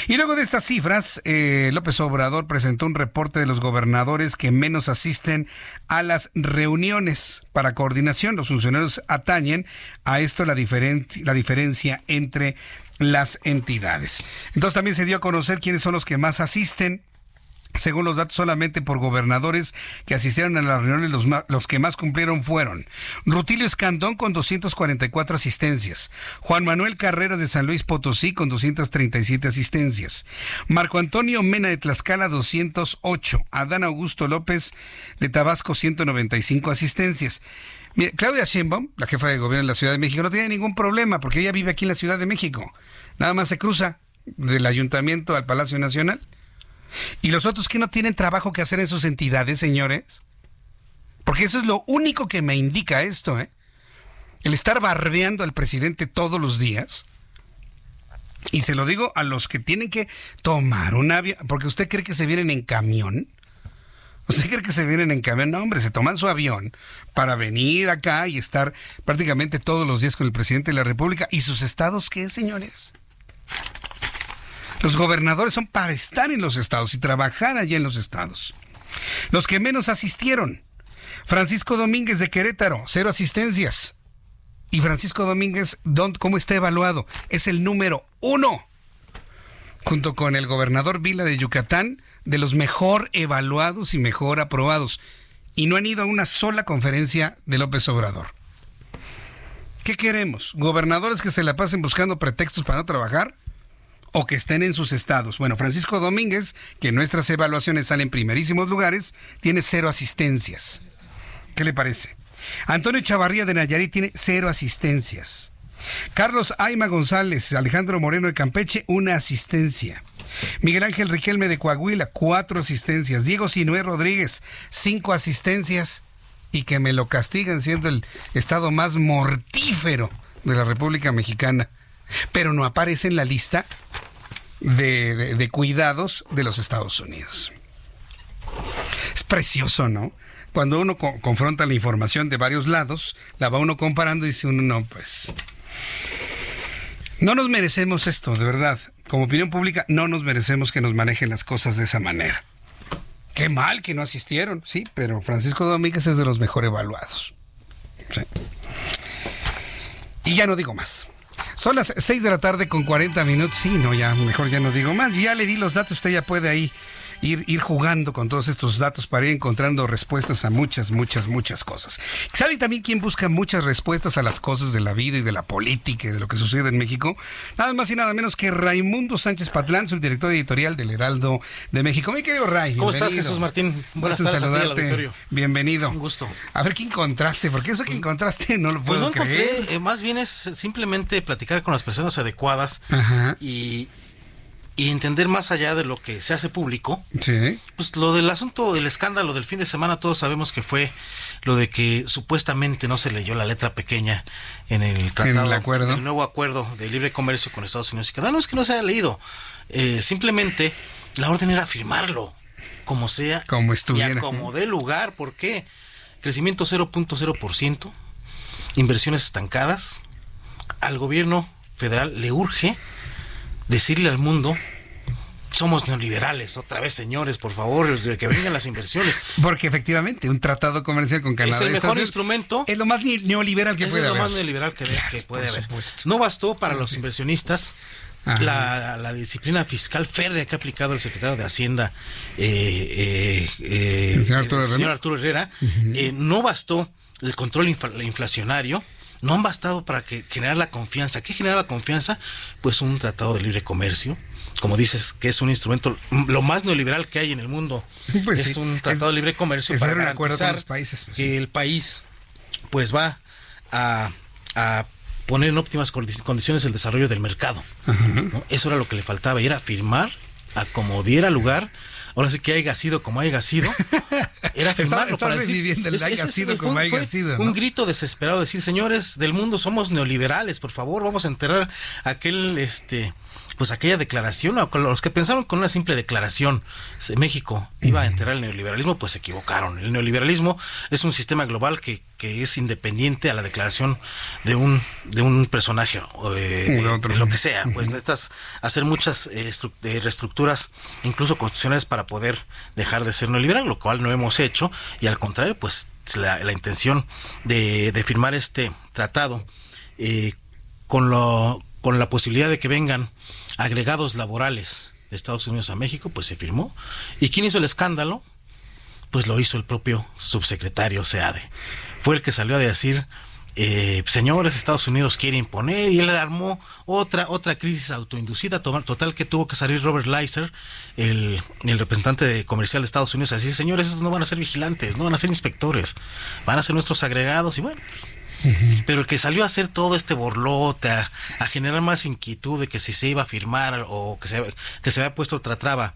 Y luego de estas cifras, eh, López Obrador presentó un reporte de los gobernadores que menos asisten a las reuniones para coordinación. Los funcionarios atañen a esto la, la diferencia entre las entidades. Entonces también se dio a conocer quiénes son los que más asisten según los datos solamente por gobernadores que asistieron a las reuniones, los, que más cumplieron fueron Rutilio Escandón con 244 asistencias, Juan Manuel Carreras de San Luis Potosí con 237 asistencias, Marco Antonio Mena de Tlaxcala 208, Adán Augusto López de Tabasco 195 asistencias. Mira, Claudia Sheinbaum, la jefa de gobierno de la Ciudad de México, no tiene ningún problema porque ella vive aquí en la Ciudad de México. Nada más se cruza del ayuntamiento al Palacio Nacional ¿Y los otros que no tienen trabajo que hacer en sus entidades, señores? Porque eso es lo único que me indica esto, ¿eh? El estar barbeando al presidente todos los días. Y se lo digo a los que tienen que tomar un avión, porque usted cree que se vienen en camión. ¿Usted cree que se vienen en camión? No, hombre, se toman su avión para venir acá y estar prácticamente todos los días con el presidente de la República. ¿Y sus estados qué, señores? Los gobernadores son para estar en los estados y trabajar allí en los estados. Los que menos asistieron. Francisco Domínguez de Querétaro, cero asistencias. Y Francisco Domínguez, ¿cómo está evaluado? Es el número uno, junto con el gobernador Vila de Yucatán, de los mejor evaluados y mejor aprobados. Y no han ido a una sola conferencia de López Obrador. ¿Qué queremos? ¿Gobernadores que se la pasen buscando pretextos para no trabajar? O que estén en sus estados. Bueno, Francisco Domínguez, que en nuestras evaluaciones sale en primerísimos lugares, tiene cero asistencias. ¿Qué le parece? Antonio Chavarría de Nayarit tiene cero asistencias. Carlos Aima González, Alejandro Moreno de Campeche, una asistencia. Miguel Ángel Riquelme de Coahuila, cuatro asistencias. Diego Sinué Rodríguez, cinco asistencias. Y que me lo castigan siendo el estado más mortífero de la República Mexicana pero no aparece en la lista de, cuidados de los Estados Unidos. Es precioso, ¿no? Cuando uno confronta la información de varios lados, la va uno comparando y dice uno, no, pues... No nos merecemos esto, de verdad. Como opinión pública, no nos merecemos que nos manejen las cosas de esa manera. Qué mal que no asistieron, sí, pero Francisco Domínguez es de los mejor evaluados. Y ya no digo más. Son las 6 de la tarde con 40 minutos. Sí, no, ya, mejor ya no digo más. Ya le di los datos, usted ya puede ahí ir, ir jugando con todos estos datos para ir encontrando respuestas a muchas, muchas, muchas cosas. ¿Sabe también quién busca muchas respuestas a las cosas de la vida y de la política y de lo que sucede en México? Nada más y nada menos que Raimundo Sánchez Patlán, su director editorial del Heraldo de México. Mi querido Ray. ¿Cómo estás, Jesús Martín? Buenas tardes. Saludarte. Bienvenido. Un gusto. A ver qué encontraste, porque eso que encontraste no lo pues puedo creer. Eh, más bien es simplemente platicar con las personas adecuadas y y entender más allá de lo que se hace público. Sí. Pues lo del asunto, el escándalo del fin de semana, todos sabemos que fue lo de que supuestamente no se leyó la letra pequeña en el tratado, el acuerdo, el nuevo acuerdo de libre comercio con Estados Unidos y Canadá. No es que no se haya leído, eh, simplemente la orden era firmarlo, como sea, como estuviera, y como dé lugar. ¿Por qué? Crecimiento 0.0%, inversiones estancadas. Al gobierno federal le urge decirle al mundo somos neoliberales. Otra vez, señores, por favor, que vengan las inversiones. Porque efectivamente, un tratado comercial con Canadá. Es el mejor instrumento. Es lo más neoliberal que puede haber. Es lo más neoliberal que, que puede haber. No bastó para los inversionistas. La, disciplina fiscal férrea que ha aplicado el secretario de Hacienda, eh, eh, el señor Arturo Herrera, no bastó el control inflacionario, no han bastado para que generar la confianza. ¿Qué generaba confianza? Pues un tratado de libre comercio, como dices, que es un instrumento lo más neoliberal que hay en el mundo. Pues es un tratado de libre comercio para garantizar los países, pues que el país pues va a, poner en óptimas condiciones el desarrollo del mercado. Eso era lo que le faltaba, y era firmar a como diera lugar ahora sí que haya sido como haya sido, era firmarlo para decir, el haya sido como haya sido. Un grito desesperado, decir, señores del mundo, somos neoliberales, por favor, vamos a enterrar aquel, este, pues aquella declaración, los que pensaron con una simple declaración, México iba a enterrar el neoliberalismo, pues se equivocaron. El neoliberalismo es un sistema global que, que es independiente a la declaración de un, de un personaje, eh, de, lo que sea. Pues necesitas hacer muchas eh, reestructuras, incluso constitucionales, para poder dejar de ser neoliberal, lo cual no hemos hecho, y al contrario, pues la, la intención de, de, firmar este tratado eh, con, lo, con la posibilidad de que vengan agregados laborales de Estados Unidos a México, pues se firmó. ¿Y quién hizo el escándalo? Pues lo hizo el propio subsecretario SEADE. Fue el que salió a decir, eh, señores, Estados Unidos quiere imponer y él armó otra otra crisis autoinducida total que tuvo que salir Robert Leiser, el, el representante comercial de Estados Unidos, a decir, señores, estos no van a ser vigilantes, no van a ser inspectores, van a ser nuestros agregados y bueno, pero el que salió a hacer todo este borlote, a, generar más inquietud de que si se iba a firmar o que se, que se había puesto otra traba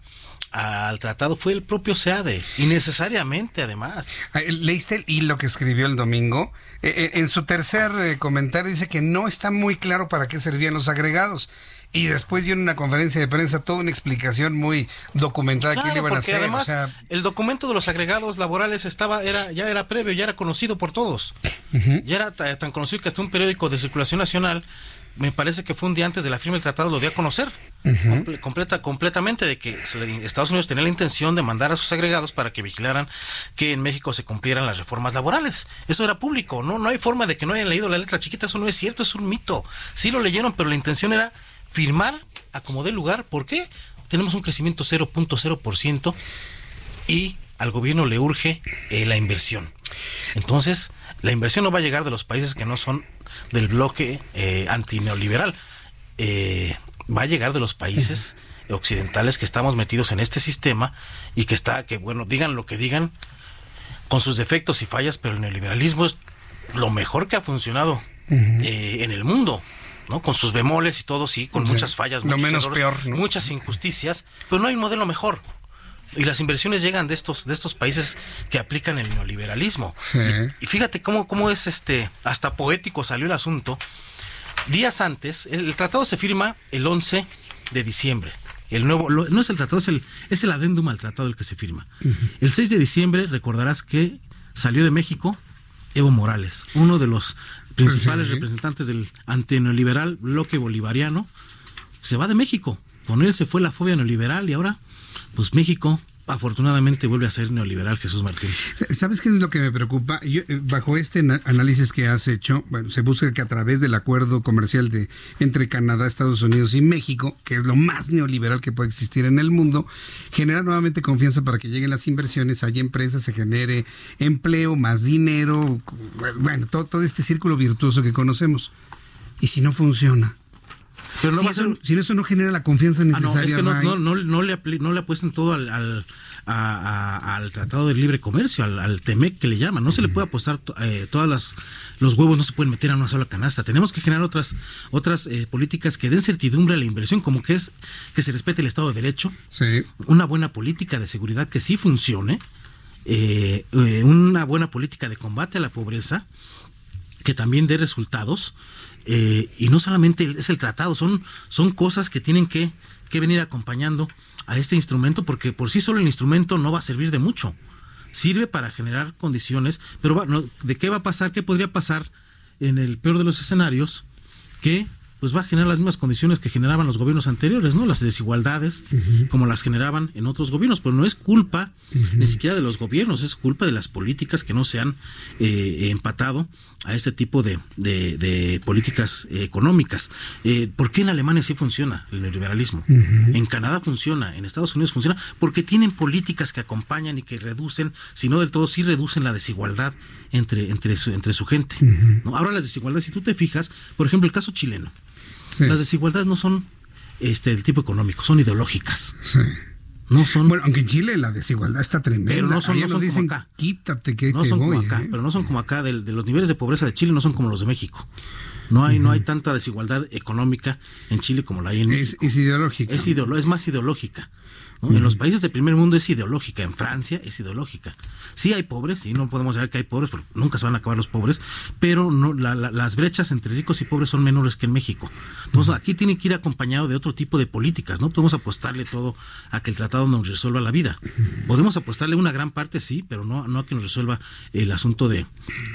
al tratado fue el propio SEADE, innecesariamente además. ¿Leíste el hilo que escribió el domingo? Eh, eh, en su tercer eh, comentario dice que no está muy claro para qué servían los agregados y después dio en una conferencia de prensa toda una explicación muy documentada que le iban a hacer. Además, el documento de los agregados laborales estaba, era, ya era previo, ya era conocido por todos. Ya era tan conocido que hasta un periódico de circulación nacional, me parece que fue un día antes de la firma del tratado, lo dio a conocer. completa, completamente de que Estados Unidos tenía la intención de mandar a sus agregados para que vigilaran que en México se cumplieran las reformas laborales. Eso era público, no, no hay forma de que no hayan leído la letra chiquita, eso no es cierto, es un mito. Sí lo leyeron, pero la intención era firmar a como dé lugar. ¿Por qué? Tenemos un crecimiento 0.0% y al gobierno le urge eh, la inversión. Entonces, la inversión no va a llegar de los países que no son del bloque eh, antineoliberal. Eh, va a llegar de los países occidentales que estamos metidos en este sistema y que está, que bueno, digan lo que digan, con sus defectos y fallas, pero el neoliberalismo es lo mejor que ha funcionado en el mundo. Con sus bemoles y todo, sí, con muchas fallas, menos peor, muchas injusticias, pero no hay modelo mejor. Y las inversiones llegan de estos, de estos países que aplican el neoliberalismo. Y, fíjate cómo, cómo es este, hasta poético salió el asunto. Días antes, el, tratado se firma el 11 de diciembre. El nuevo, no es el tratado, es el, es el adendum al tratado el que se firma. El 6 de diciembre recordarás que salió de México Evo Morales, uno de los principales representantes del antineoliberal bloque bolivariano, se va de México. Con él se fue la fobia neoliberal y ahora, pues México afortunadamente vuelve a ser neoliberal Jesús Martín. ¿Sabes qué es lo que me preocupa? Eh, bajo este análisis que has hecho, bueno, se busca que a través del acuerdo comercial de entre Canadá, Estados Unidos y México, que es lo más neoliberal que puede existir en el mundo, genera nuevamente confianza para que lleguen las inversiones, haya empresas, se genere empleo, más dinero, bueno, todo, todo este círculo virtuoso que conocemos. Y si no funciona, pero si, eso, si, eso, no genera la confianza necesaria. Ah, no, es que no, no, no, le, no le apuesten todo al, al, al Tratado de Libre Comercio, al, al, TEMEC que le llaman. No se le puede apostar, eh, todas las los huevos no se pueden meter a una sola canasta. Tenemos que generar otras, otras eh, políticas que den certidumbre a la inversión, como que es que se respete el Estado de Derecho, una buena política de seguridad que sí funcione, eh, una buena política de combate a la pobreza, que también dé resultados eh, y no solamente es el tratado, son, son cosas que tienen que, que venir acompañando a este instrumento, porque por sí solo el instrumento no va a servir de mucho. Sirve para generar condiciones, pero ¿de qué va a pasar? ¿Qué podría pasar en el peor de los escenarios? Que pues va a generar las mismas condiciones que generaban los gobiernos anteriores, ¿no? Las desigualdades, como las generaban en otros gobiernos, pero no es culpa ni siquiera de los gobiernos, es culpa de las políticas que no se han eh, empatado a este tipo de, de, políticas económicas. Eh, ¿Por qué en Alemania sí funciona el neoliberalismo? En Canadá funciona, en Estados Unidos funciona, porque tienen políticas que acompañan y que reducen, si no del todo, sí reducen la desigualdad entre, entre, su, entre su gente. Ahora las desigualdades, si tú te fijas, por ejemplo, el caso chileno, las desigualdades no son este, del tipo económico, son ideológicas. No son. Bueno, aunque en Chile la desigualdad está tremenda. Pero no son, no son como acá. Quítate que, no son como acá, ¿eh? pero no son como acá. De, los niveles de pobreza de Chile no son como los de México. No hay, no hay tanta desigualdad económica en Chile como la hay en México. Es, ideológica. Es, es más ideológica. En los países del primer mundo es ideológica, en Francia es ideológica. Sí hay pobres, sí, no podemos decir que hay pobres, porque nunca se van a acabar los pobres, pero no, las brechas entre ricos y pobres son menores que en México. Entonces aquí tiene que ir acompañado de otro tipo de políticas, no podemos apostarle todo a que el tratado nos resuelva la vida. Podemos apostarle una gran parte, sí, pero no, no a que nos resuelva el asunto de,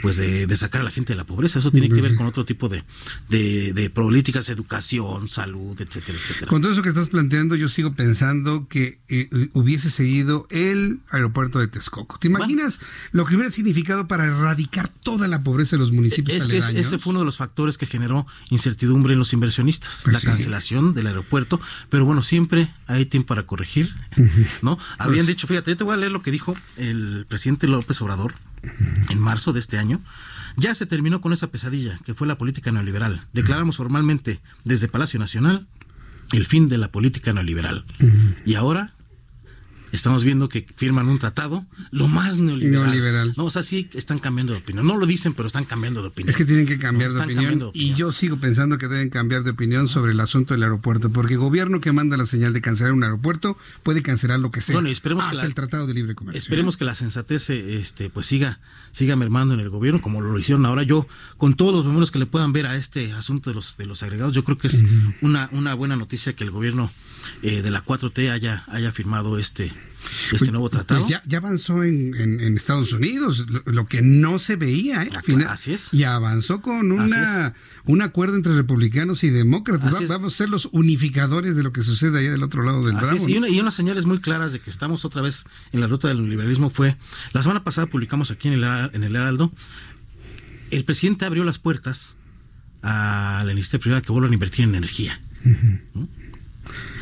pues de, sacar a la gente de la pobreza. Eso tiene que ver con otro tipo de, de políticas, educación, salud, etcétera, etcétera. Con todo eso que estás planteando, yo sigo pensando que eh, hubiese seguido el aeropuerto de Texcoco. ¿Te imaginas lo que hubiera significado para erradicar toda la pobreza de los municipios? Es que ese fue uno de los factores que generó incertidumbre en los inversionistas, pues la cancelación del aeropuerto, pero bueno, siempre hay tiempo para corregir, ¿no? Habían pues dicho, fíjate, yo te voy a leer lo que dijo el presidente López Obrador en marzo de este año. Ya se terminó con esa pesadilla que fue la política neoliberal. Declaramos formalmente desde Palacio Nacional el fin de la política neoliberal. Y ahora estamos viendo que firman un tratado lo más neoliberal. No, o sea, sí están cambiando de opinión. No lo dicen, pero están cambiando de opinión. Es que tienen que cambiar de, opinión, Y yo sigo pensando que deben cambiar de opinión sobre el asunto del aeropuerto, porque el gobierno que manda la señal de cancelar un aeropuerto puede cancelar lo que sea. Bueno, esperemos hasta que el Tratado de Libre Comercio. Esperemos que la sensatez este pues siga siga mermando en el gobierno como lo hicieron ahora. Yo con todos los números que le puedan ver a este asunto de los de los agregados, yo creo que es una una buena noticia que el gobierno eh, de la 4T haya haya firmado este este pues, nuevo tratado. Pues ya, avanzó en, Estados Unidos, lo, que no se veía. ¿eh? Ah, así es. Y avanzó con una, un acuerdo entre republicanos y demócratas. vamos a ser los unificadores de lo que sucede allá del otro lado del Bravo. Y, una, y, unas señales muy claras de que estamos otra vez en la ruta del liberalismo fue, la semana pasada publicamos aquí en el, en el Heraldo, el presidente abrió las puertas a la industria privada que vuelvan a invertir en energía.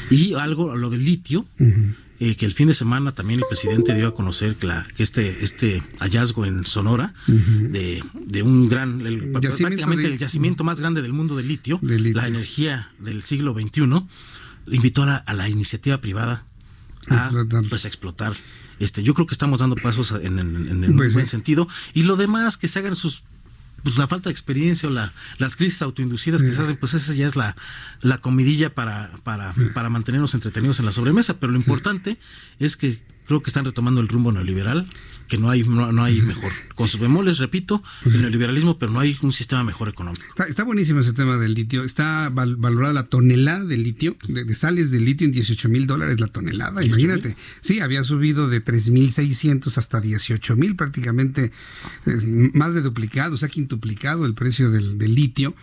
Y algo, lo del litio, eh, que el fin de semana también el presidente dio a conocer que, la, que este, este hallazgo en Sonora de, de, un gran, el, prácticamente el yacimiento más grande del mundo de litio, la energía del siglo XXI, invitó a la, a la iniciativa privada a pues, explotar. Este yo creo que estamos dando pasos en, en, el pues buen sentido. Y lo demás que se hagan sus pues la falta de experiencia o la, las crisis autoinducidas que se hacen, pues esa ya es la, la comidilla para, para, para mantenernos entretenidos en la sobremesa. Pero lo importante es que creo que están retomando el rumbo neoliberal, que no hay, no, hay mejor. Con sus bemoles, repito, el neoliberalismo, pero no hay un sistema mejor económico. Está, buenísimo ese tema del litio. Está valorada la tonelada de litio, de, sales de litio en 18 mil dólares la tonelada. Imagínate. Sí, había subido de 3.600 hasta 18 mil, prácticamente más de duplicado, o sea, quintuplicado el precio del, del litio.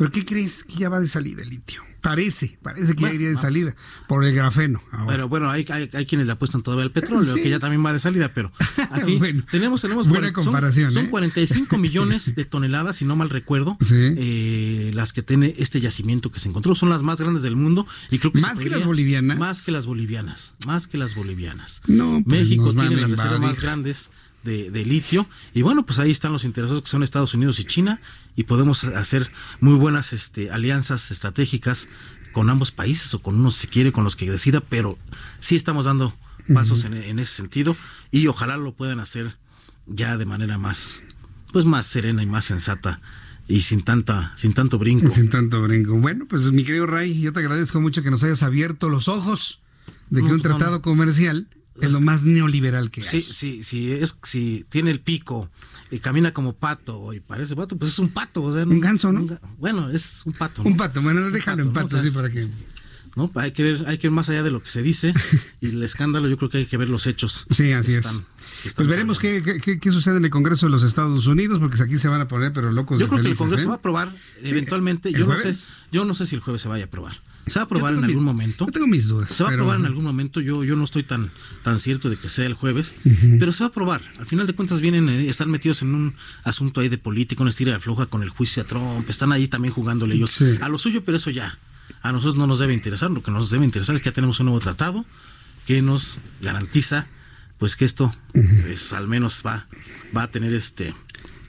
¿Pero qué crees que ya va de salida el litio? Parece, parece que ya iría de salida por el grafeno. Pero bueno, hay, hay, quienes le apuestan todavía al petróleo, que ya también va de salida, pero aquí tenemos, tenemos buena comparación. Son, 45 ¿eh? millones de toneladas, si no mal recuerdo, eh, las que tiene este yacimiento que se encontró. Son las más grandes del mundo y creo que más que las bolivianas. Más que las bolivianas, más que las bolivianas. No, pues México tiene las reservas más grandes de, litio. Y bueno, pues ahí están los interesados que son Estados Unidos y China y podemos hacer muy buenas este, alianzas estratégicas con ambos países o con uno si quiere, con los que decida, pero sí estamos dando pasos en, ese sentido y ojalá lo puedan hacer ya de manera más, pues más serena y más sensata y sin tanta, sin tanto brinco. Sin tanto brinco. Bueno, pues mi querido Ray, yo te agradezco mucho que nos hayas abierto los ojos de que un pues, tratado comercial es lo más neoliberal que hay. Sí, sí, sí, es, si tiene el pico y camina como pato y parece pato, pues es un pato. O sea, un ganso, ¿no? bueno, es un pato. Un pato, bueno, déjalo en pato, así para que... ¿no? Hay que ver, hay que ver más allá de lo que se dice y el escándalo, yo creo que hay que ver los hechos. Sí, así es. pues veremos qué, qué, sucede en el Congreso de los Estados Unidos, porque aquí se van a poner, pero locos. Yo creo que el Congreso ¿eh? va a aprobar eventualmente. Yo no, sé, yo no sé si el jueves se vaya a aprobar. Se va a aprobar en algún momento. Yo tengo mis dudas. Se va a aprobar en algún momento. Yo, yo no estoy tan, tan cierto de que sea el jueves, pero se va a aprobar. Al final de cuentas vienen, eh, están metidos en un asunto ahí de política, una estira de floja con el juicio a Trump. Están ahí también jugándole ellos a lo suyo, pero eso ya. A nosotros no nos debe interesar. Lo que nos debe interesar es que ya tenemos un nuevo tratado que nos garantiza pues que esto pues, al menos va, va a tener este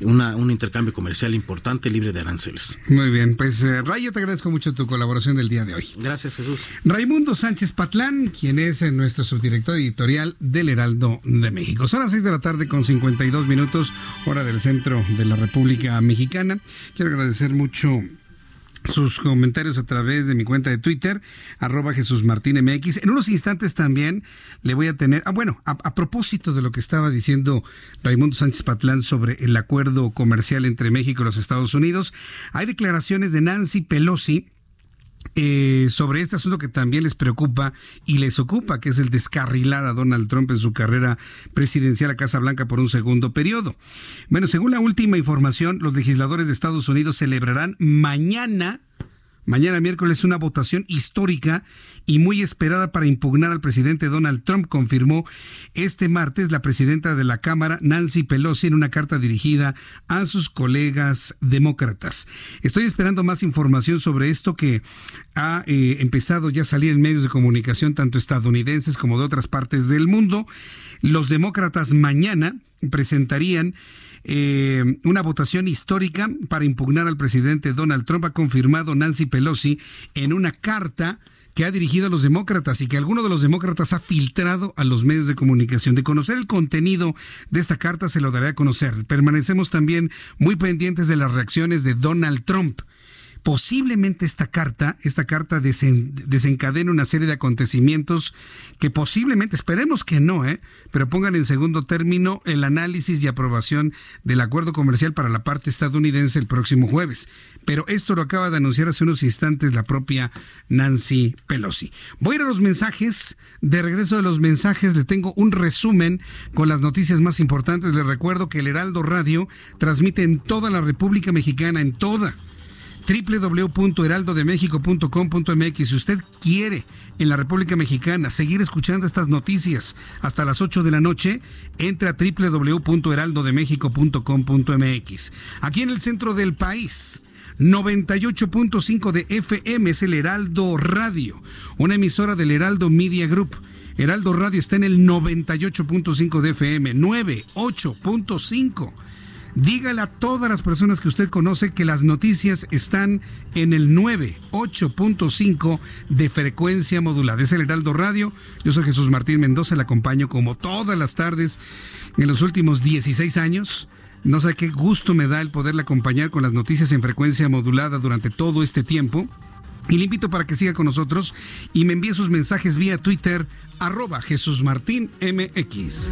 un intercambio comercial importante libre de aranceles. Muy bien, pues eh, Ray, yo te agradezco mucho tu colaboración del día de hoy. Gracias, Jesús. Raimundo Sánchez Patlán, quien es eh, nuestro subdirector editorial del Heraldo de México. Son las 6 de la tarde con 52 minutos, hora del centro de la República Mexicana. Quiero agradecer mucho sus comentarios a través de mi cuenta de Twitter, arroba Jesús Martín MX. En unos instantes también le voy a tener, ah, bueno, a, a, propósito de lo que estaba diciendo Raimundo Sánchez Patlán sobre el acuerdo comercial entre México y los Estados Unidos, hay declaraciones de Nancy Pelosi, eh, sobre este asunto que también les preocupa y les ocupa, que es el descarrilar a Donald Trump en su carrera presidencial a Casa Blanca por un segundo periodo. Bueno, según la última información, los legisladores de Estados Unidos celebrarán mañana Mañana miércoles una votación histórica y muy esperada para impugnar al presidente Donald Trump, confirmó este martes la presidenta de la Cámara, Nancy Pelosi, en una carta dirigida a sus colegas demócratas. Estoy esperando más información sobre esto que ha eh, empezado ya a salir en medios de comunicación tanto estadounidenses como de otras partes del mundo. Los demócratas mañana presentarían eh, una votación histórica para impugnar al presidente Donald Trump, ha confirmado Nancy Pelosi en una carta que ha dirigido a los demócratas y que alguno de los demócratas ha filtrado a los medios de comunicación. De conocer el contenido de esta carta se lo daré a conocer. Permanecemos también muy pendientes de las reacciones de Donald Trump posiblemente esta carta, esta carta desencadena una serie de acontecimientos que posiblemente, esperemos que no, ¿eh? pero pongan en segundo término el análisis y aprobación del acuerdo comercial para la parte estadounidense el próximo jueves. Pero esto lo acaba de anunciar hace unos instantes la propia Nancy Pelosi. Voy a ir a los mensajes. De regreso de los mensajes le tengo un resumen con las noticias más importantes. Les recuerdo que el Heraldo Radio transmite en toda la República Mexicana, en toda www.heraldodemexico.com.mx. Si usted quiere en la República Mexicana seguir escuchando estas noticias hasta las 8 de la noche, entre a www.heraldodemexico.com.mx. Aquí en el centro del país. 98.5 de FM es el Heraldo Radio, una emisora del Heraldo Media Group. Heraldo Radio está en el 98.5 de FM, 98.5 Dígale a todas las personas que usted conoce que las noticias están en el 98.5 de frecuencia modulada. Es el Heraldo Radio. Yo soy Jesús Martín Mendoza, le acompaño como todas las tardes en los últimos 16 años. No sé qué gusto me da el poderle acompañar con las noticias en frecuencia modulada durante todo este tiempo. Y le invito para que siga con nosotros y me envíe sus mensajes vía Twitter, arroba Jesús Martín MX.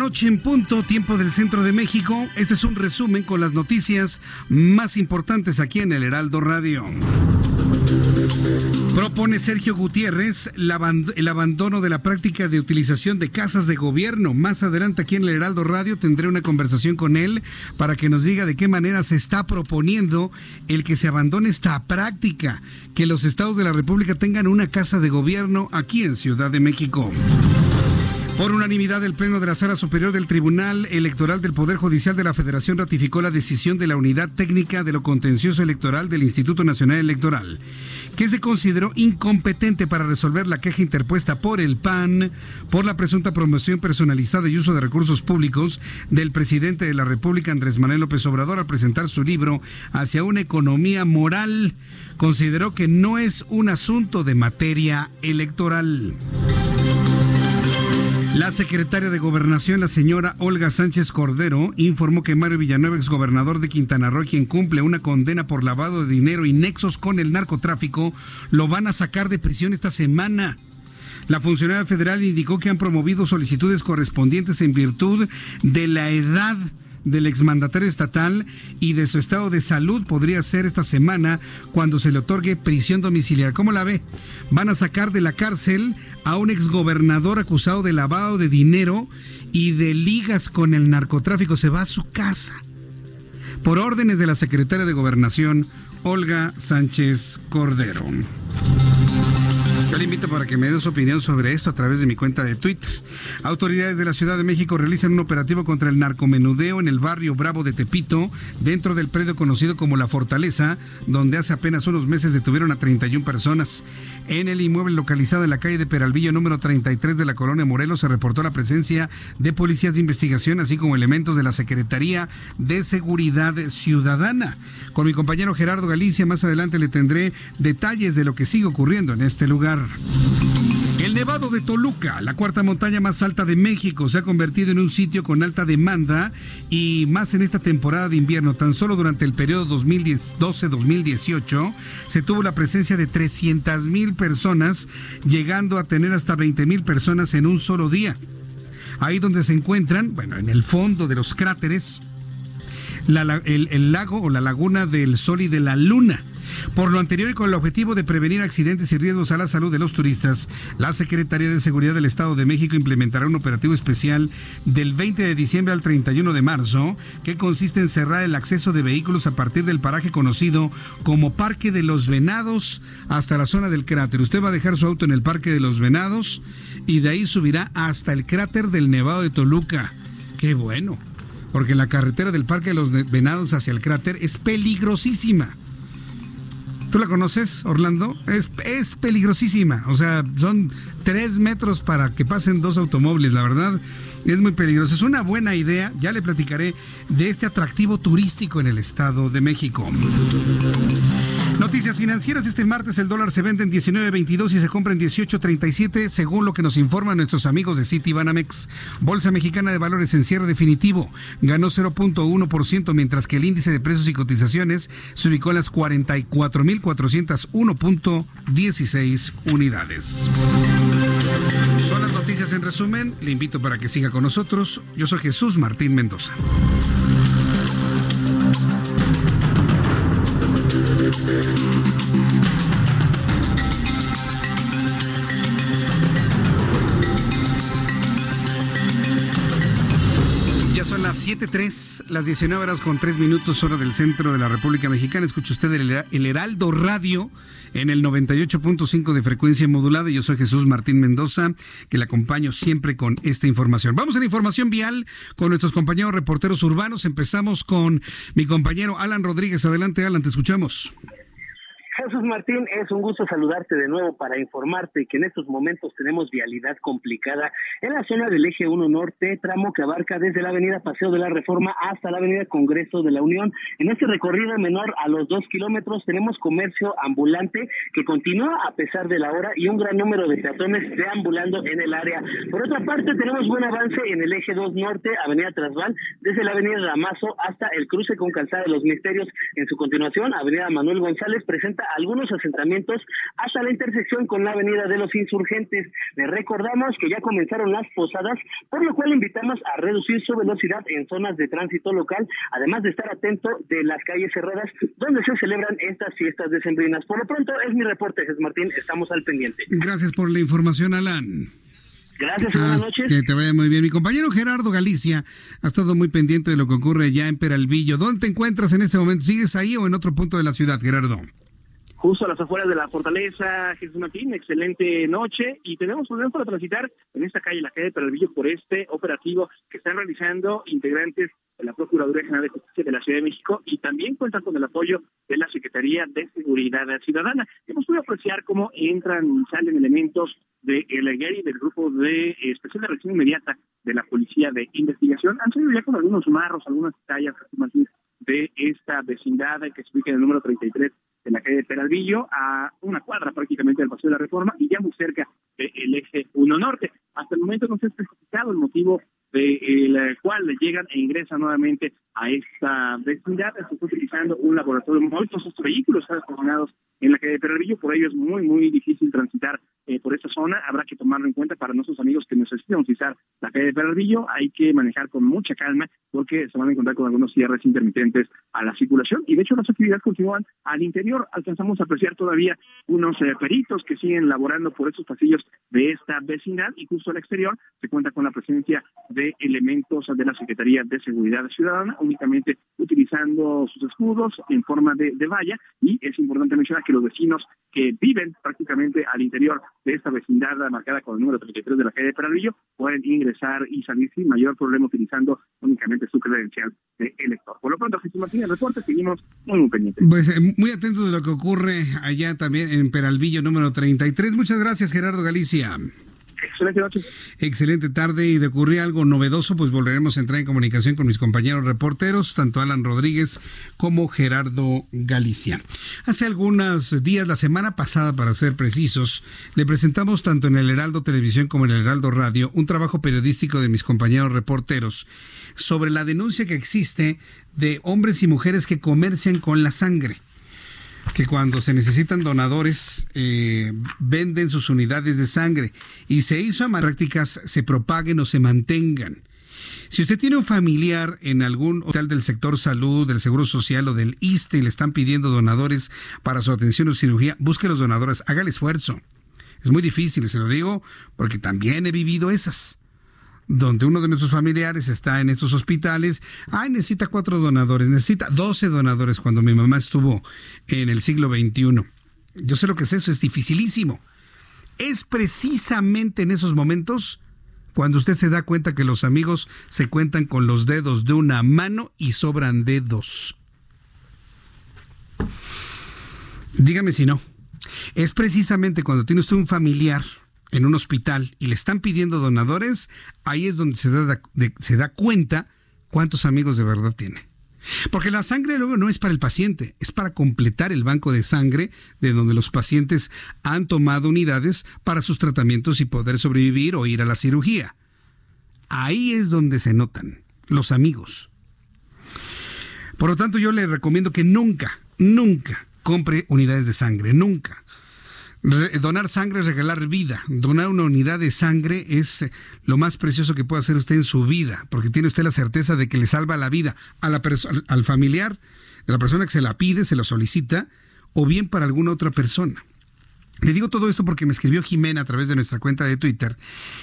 Noche en punto, tiempo del centro de México. Este es un resumen con las noticias más importantes aquí en el Heraldo Radio. Propone Sergio Gutiérrez el abandono de la práctica de utilización de casas de gobierno. Más adelante aquí en el Heraldo Radio tendré una conversación con él para que nos diga de qué manera se está proponiendo el que se abandone esta práctica, que los estados de la República tengan una casa de gobierno aquí en Ciudad de México. Por unanimidad, el Pleno de la Sala Superior del Tribunal Electoral del Poder Judicial de la Federación ratificó la decisión de la Unidad Técnica de lo Contencioso Electoral del Instituto Nacional Electoral, que se consideró incompetente para resolver la queja interpuesta por el PAN por la presunta promoción personalizada y uso de recursos públicos del presidente de la República, Andrés Manuel López Obrador, al presentar su libro Hacia una economía moral. Consideró que no es un asunto de materia electoral. La secretaria de Gobernación, la señora Olga Sánchez Cordero, informó que Mario Villanueva, exgobernador de Quintana Roo, quien cumple una condena por lavado de dinero y nexos con el narcotráfico, lo van a sacar de prisión esta semana. La funcionaria federal indicó que han promovido solicitudes correspondientes en virtud de la edad del exmandatario estatal y de su estado de salud podría ser esta semana cuando se le otorgue prisión domiciliaria. ¿Cómo la ve? Van a sacar de la cárcel a un exgobernador acusado de lavado de dinero y de ligas con el narcotráfico. Se va a su casa. Por órdenes de la secretaria de Gobernación, Olga Sánchez Cordero. Yo le invito para que me dé su opinión sobre esto a través de mi cuenta de Twitter. Autoridades de la Ciudad de México realizan un operativo contra el narcomenudeo en el barrio Bravo de Tepito, dentro del predio conocido como La Fortaleza, donde hace apenas unos meses detuvieron a 31 personas. En el inmueble localizado en la calle de Peralvillo número 33 de la colonia Morelos se reportó la presencia de policías de investigación, así como elementos de la Secretaría de Seguridad Ciudadana. Con mi compañero Gerardo Galicia más adelante le tendré detalles de lo que sigue ocurriendo en este lugar. El Nevado de Toluca, la cuarta montaña más alta de México, se ha convertido en un sitio con alta demanda y más en esta temporada de invierno. Tan solo durante el periodo 2012-2018 se tuvo la presencia de 300 mil personas, llegando a tener hasta 20 mil personas en un solo día. Ahí donde se encuentran, bueno, en el fondo de los cráteres, el, el lago o la laguna del Sol y de la Luna por lo anterior y con el objetivo de prevenir accidentes y riesgos a la salud de los turistas, la Secretaría de Seguridad del Estado de México implementará un operativo especial del 20 de diciembre al 31 de marzo que consiste en cerrar el acceso de vehículos a partir del paraje conocido como Parque de los Venados hasta la zona del cráter. Usted va a dejar su auto en el Parque de los Venados y de ahí subirá hasta el cráter del Nevado de Toluca. Qué bueno, porque la carretera del Parque de los Venados hacia el cráter es peligrosísima. ¿Tú la conoces, Orlando? Es, es peligrosísima. O sea, son tres metros para que pasen dos automóviles, la verdad. Es muy peligroso. Es una buena idea. Ya le platicaré de este atractivo turístico en el Estado de México. Noticias financieras. Este martes el dólar se vende en 19.22 y se compra en 18.37, según lo que nos informan nuestros amigos de Citibanamex. Bolsa Mexicana de Valores en cierre definitivo ganó 0.1%, mientras que el índice de precios y cotizaciones se ubicó en las 44.401.16 unidades. Son las noticias en resumen. Le invito para que siga con nosotros. Yo soy Jesús Martín Mendoza. Las 7.3, las 19 horas con 3 minutos, hora del centro de la República Mexicana. Escucha usted el, Heraldo Radio en el 98.5 de frecuencia modulada. Yo soy Jesús Martín Mendoza, que le acompaño siempre con esta información. Vamos a la información vial con nuestros compañeros reporteros urbanos. Empezamos con mi compañero Alan Rodríguez. Adelante, Alan, te escuchamos. Jesús Martín, es un gusto saludarte de nuevo para informarte que en estos momentos tenemos vialidad complicada en la zona del eje 1 norte, tramo que abarca desde la avenida Paseo de la Reforma hasta la avenida Congreso de la Unión. En este recorrido menor a los dos kilómetros tenemos comercio ambulante que continúa a pesar de la hora y un gran número de peatones deambulando en el área. Por otra parte, tenemos buen avance en el eje 2 norte, avenida Trasval, desde la avenida Ramazo hasta el cruce con Calzada de los Misterios. En su continuación, avenida Manuel González presenta algunos asentamientos hasta la intersección con la avenida de los Insurgentes. Le recordamos que ya comenzaron las posadas, por lo cual invitamos a reducir su velocidad en zonas de tránsito local, además de estar atento de las calles cerradas donde se celebran estas fiestas decembrinas. Por lo pronto es mi reporte, Jesús Martín, estamos al pendiente. Gracias por la información, Alan. Gracias, buenas noches. Que te vaya muy bien. Mi compañero Gerardo Galicia ha estado muy pendiente de lo que ocurre ya en Peralvillo. ¿Dónde te encuentras en este momento? ¿Sigues ahí o en otro punto de la ciudad, Gerardo? Justo a las afueras de la fortaleza Jesús Martín, excelente noche y tenemos problemas para transitar en esta calle, la calle de Peralvillo, por este operativo que están realizando integrantes de la Procuraduría General de Justicia de la Ciudad de México y también cuentan con el apoyo de la Secretaría de Seguridad Ciudadana. Hemos podido apreciar cómo entran y salen elementos de el y del grupo de especial de reacción inmediata de la Policía de Investigación. Han salido ya con algunos marros, algunas tallas, Jesús Martín, de esta vecindad que se ubica en el número 33 de la calle de Peralvillo, a una cuadra prácticamente del Paseo de la Reforma y ya muy cerca del eje 1 Norte. Hasta el momento no se ha especificado el motivo del cual llegan e ingresan nuevamente a esta vecindad. Se está utilizando un laboratorio todos estos vehículos están estacionados en la calle de Peralvillo, por ello es muy, muy difícil transitar eh, por esta zona. Habrá que tomarlo en cuenta para nuestros amigos que necesitan utilizar la calle de Peralvillo. Hay que manejar con mucha calma porque se van a encontrar con algunos cierres intermitentes a la circulación y de hecho las actividades continúan al interior. Alcanzamos a apreciar todavía unos eh, peritos que siguen laborando por estos pasillos de esta vecindad y justo al exterior se cuenta con la presencia de elementos de la Secretaría de Seguridad Ciudadana, únicamente utilizando sus escudos en forma de, de valla y es importante mencionar que los vecinos que viven prácticamente al interior de esta vecindad marcada con el número 33 de la calle de Peralvillo pueden ingresar y salir sin mayor problema utilizando únicamente su credencial de elector. Por lo pronto, Jesús Martínez, reporte, seguimos muy, muy pendientes. Pues eh, muy atentos de lo que ocurre allá también en Peralvillo número 33. Muchas gracias, Gerardo Galicia. Excelente tarde. Y de ocurrir algo novedoso, pues volveremos a entrar en comunicación con mis compañeros reporteros, tanto Alan Rodríguez como Gerardo Galicia. Hace algunos días, la semana pasada para ser precisos, le presentamos tanto en el Heraldo Televisión como en el Heraldo Radio un trabajo periodístico de mis compañeros reporteros sobre la denuncia que existe de hombres y mujeres que comercian con la sangre que cuando se necesitan donadores eh, venden sus unidades de sangre y se hizo a prácticas se propaguen o se mantengan. Si usted tiene un familiar en algún hospital del sector salud, del Seguro Social o del ISTE y le están pidiendo donadores para su atención o cirugía, busque los donadores, haga el esfuerzo. Es muy difícil, se lo digo, porque también he vivido esas donde uno de nuestros familiares está en estos hospitales, ay, necesita cuatro donadores, necesita doce donadores cuando mi mamá estuvo en el siglo XXI. Yo sé lo que es eso, es dificilísimo. Es precisamente en esos momentos cuando usted se da cuenta que los amigos se cuentan con los dedos de una mano y sobran dedos. Dígame si no. Es precisamente cuando tiene usted un familiar en un hospital y le están pidiendo donadores, ahí es donde se da, se da cuenta cuántos amigos de verdad tiene. Porque la sangre luego no es para el paciente, es para completar el banco de sangre de donde los pacientes han tomado unidades para sus tratamientos y poder sobrevivir o ir a la cirugía. Ahí es donde se notan los amigos. Por lo tanto, yo le recomiendo que nunca, nunca compre unidades de sangre, nunca donar sangre es regalar vida. Donar una unidad de sangre es eh, lo más precioso que puede hacer usted en su vida, porque tiene usted la certeza de que le salva la vida a la al familiar, de la persona que se la pide, se la solicita, o bien para alguna otra persona. Le digo todo esto porque me escribió Jimena a través de nuestra cuenta de Twitter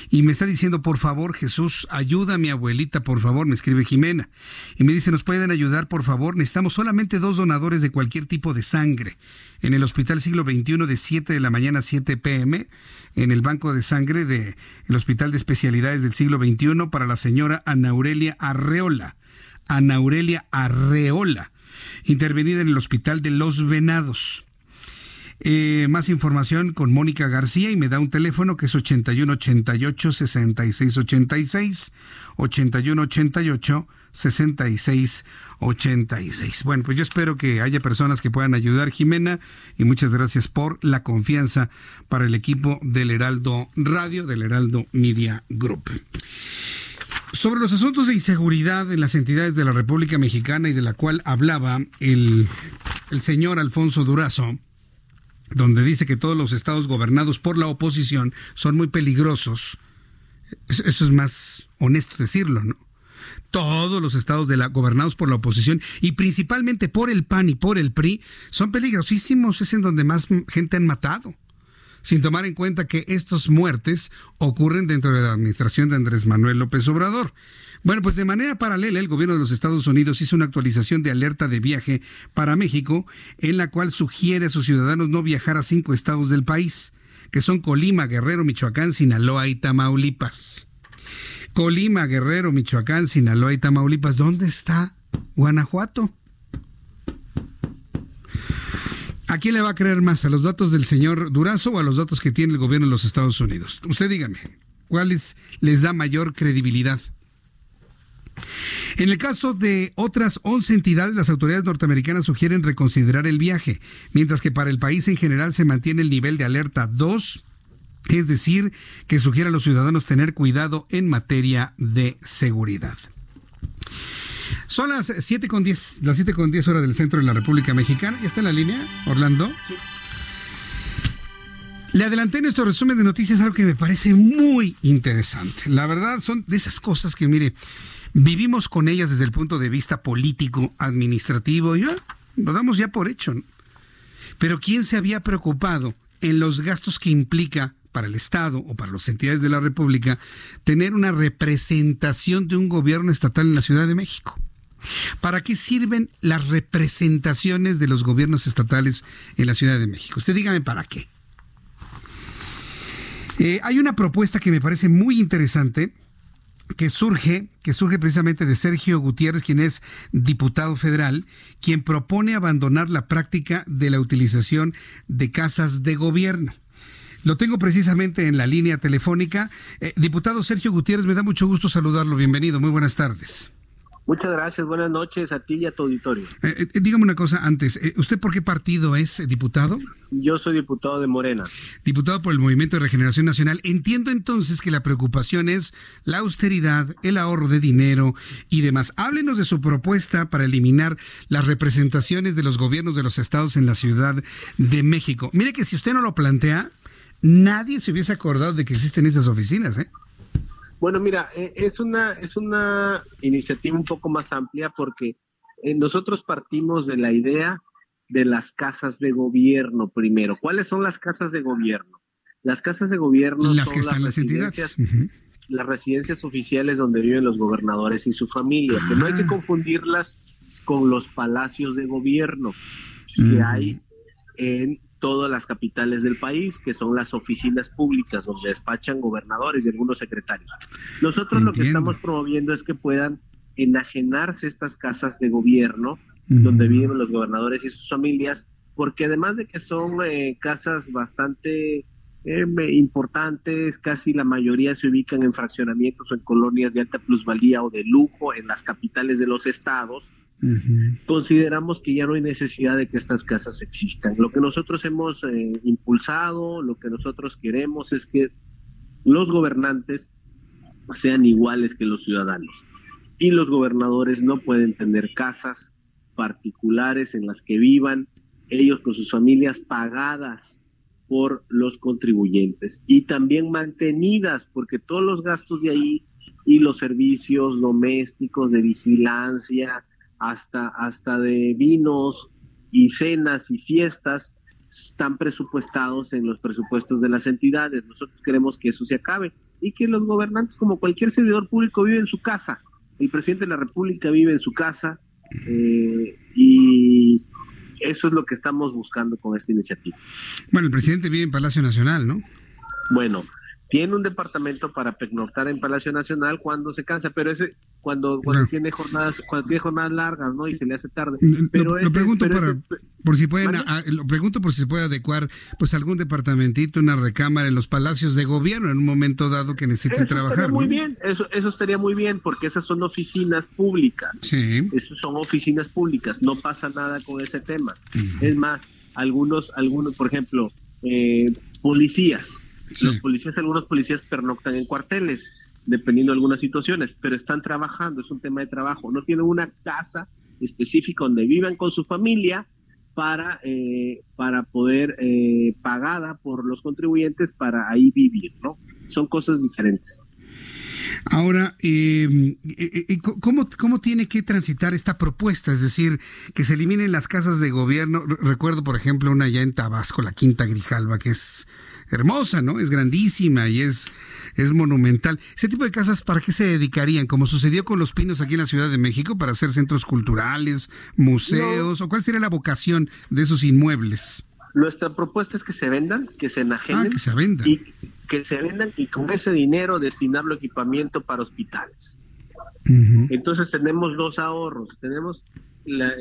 y me está diciendo, por favor, Jesús, ayuda a mi abuelita, por favor, me escribe Jimena. Y me dice, ¿nos pueden ayudar, por favor? Necesitamos solamente dos donadores de cualquier tipo de sangre. En el Hospital Siglo XXI de 7 de la mañana a 7 pm, en el banco de sangre del Hospital de Especialidades del Siglo XXI para la señora Ana Aurelia Arreola. Ana Aurelia Arreola, intervenida en el Hospital de Los Venados. Más información con Mónica García y me da un teléfono que es 8188 6686 8188 6686. Bueno, pues yo espero que haya personas que puedan ayudar, Jimena, y muchas gracias por la confianza para el equipo del Heraldo Radio, del Heraldo Media Group. Sobre los asuntos de inseguridad en las entidades de la República Mexicana y de la cual hablaba el, el señor Alfonso Durazo, donde dice que todos los estados gobernados por la oposición son muy peligrosos. Eso es más honesto decirlo, ¿no? Todos los estados de la, gobernados por la oposición y principalmente por el PAN y por el PRI son peligrosísimos, es en donde más gente han matado sin tomar en cuenta que estas muertes ocurren dentro de la administración de Andrés Manuel López Obrador. Bueno, pues de manera paralela, el gobierno de los Estados Unidos hizo una actualización de alerta de viaje para México, en la cual sugiere a sus ciudadanos no viajar a cinco estados del país, que son Colima, Guerrero, Michoacán, Sinaloa y Tamaulipas. Colima, Guerrero, Michoacán, Sinaloa y Tamaulipas. ¿Dónde está Guanajuato? ¿A quién le va a creer más? ¿A los datos del señor Durazo o a los datos que tiene el gobierno de los Estados Unidos? Usted dígame, ¿cuáles les da mayor credibilidad? En el caso de otras 11 entidades, las autoridades norteamericanas sugieren reconsiderar el viaje, mientras que para el país en general se mantiene el nivel de alerta 2, es decir, que sugiere a los ciudadanos tener cuidado en materia de seguridad. Son las 7 con 10, las 7 con 10 horas del centro de la República Mexicana. ¿Ya está en la línea, Orlando? Sí. Le adelanté nuestro resumen de noticias algo que me parece muy interesante. La verdad son de esas cosas que, mire, vivimos con ellas desde el punto de vista político, administrativo, ya lo damos ya por hecho. ¿no? Pero ¿quién se había preocupado en los gastos que implica para el Estado o para las entidades de la República tener una representación de un gobierno estatal en la Ciudad de México? ¿Para qué sirven las representaciones de los gobiernos estatales en la Ciudad de México? Usted dígame para qué. Eh, hay una propuesta que me parece muy interesante que surge, que surge precisamente de Sergio Gutiérrez, quien es diputado federal, quien propone abandonar la práctica de la utilización de casas de gobierno. Lo tengo precisamente en la línea telefónica. Eh, diputado Sergio Gutiérrez, me da mucho gusto saludarlo. Bienvenido, muy buenas tardes. Muchas gracias, buenas noches a ti y a tu auditorio. Eh, eh, dígame una cosa antes, eh, ¿usted por qué partido es diputado? Yo soy diputado de Morena. Diputado por el Movimiento de Regeneración Nacional. Entiendo entonces que la preocupación es la austeridad, el ahorro de dinero y demás. Háblenos de su propuesta para eliminar las representaciones de los gobiernos de los estados en la Ciudad de México. Mire que si usted no lo plantea, nadie se hubiese acordado de que existen esas oficinas, ¿eh? Bueno, mira, eh, es una, es una iniciativa un poco más amplia porque eh, nosotros partimos de la idea de las casas de gobierno primero. ¿Cuáles son las casas de gobierno? Las casas de gobierno las son que están las entidades. Las residencias oficiales donde viven los gobernadores y su familia, que no hay que ah. confundirlas con los palacios de gobierno que hay en todas las capitales del país, que son las oficinas públicas donde despachan gobernadores y algunos secretarios. Nosotros lo que estamos promoviendo es que puedan enajenarse estas casas de gobierno donde viven los gobernadores y sus familias, porque además de que son eh, casas bastante eh, importantes, casi la mayoría se ubican en fraccionamientos o en colonias de alta plusvalía o de lujo en las capitales de los estados, Consideramos que ya no hay necesidad de que estas casas existan. Lo que nosotros hemos eh, impulsado, lo que nosotros queremos es que los gobernantes sean iguales que los ciudadanos. Y los gobernadores no pueden tener casas particulares en las que vivan ellos con sus familias pagadas por los contribuyentes y también mantenidas porque todos los gastos de ahí y los servicios domésticos de vigilancia, hasta, hasta de vinos y cenas y fiestas están presupuestados en los presupuestos de las entidades. Nosotros queremos que eso se acabe y que los gobernantes, como cualquier servidor público, viven en su casa. El presidente de la República vive en su casa eh, y eso es lo que estamos buscando con esta iniciativa. Bueno, el presidente vive en Palacio Nacional, ¿no? Bueno, tiene un departamento para pernoctar en Palacio Nacional cuando se cansa, pero ese cuando cuando tiene jornadas cuando tiene jornadas largas, ¿no? Y se le hace tarde. Pero lo, pregunto por si pueden lo pregunto por si se puede adecuar pues algún departamentito, una recámara en los palacios de gobierno en un momento dado que necesiten eso trabajar. Muy bien, eso eso estaría muy bien porque esas son oficinas públicas. Sí. Esas son oficinas públicas, no pasa nada con ese tema. Es más, algunos algunos, por ejemplo, eh, policías los policías, algunos policías pernoctan en cuarteles, dependiendo de algunas situaciones, pero están trabajando, es un tema de trabajo. No tienen una casa específica donde vivan con su familia para, eh, para poder, eh, pagada por los contribuyentes, para ahí vivir, ¿no? Son cosas diferentes. Ahora, eh, ¿cómo, ¿cómo tiene que transitar esta propuesta? Es decir, que se eliminen las casas de gobierno. Recuerdo, por ejemplo, una ya en Tabasco, la Quinta Grijalva, que es hermosa, ¿no? Es grandísima y es, es monumental. ¿Ese tipo de casas para qué se dedicarían? Como sucedió con Los Pinos aquí en la Ciudad de México, para hacer centros culturales, museos, o cuál sería la vocación de esos inmuebles? Nuestra propuesta es que se vendan, que se enajenen. Ah, que se vendan. Y que se vendan y con ese dinero destinarlo a equipamiento para hospitales. Entonces tenemos dos ahorros. Tenemos la,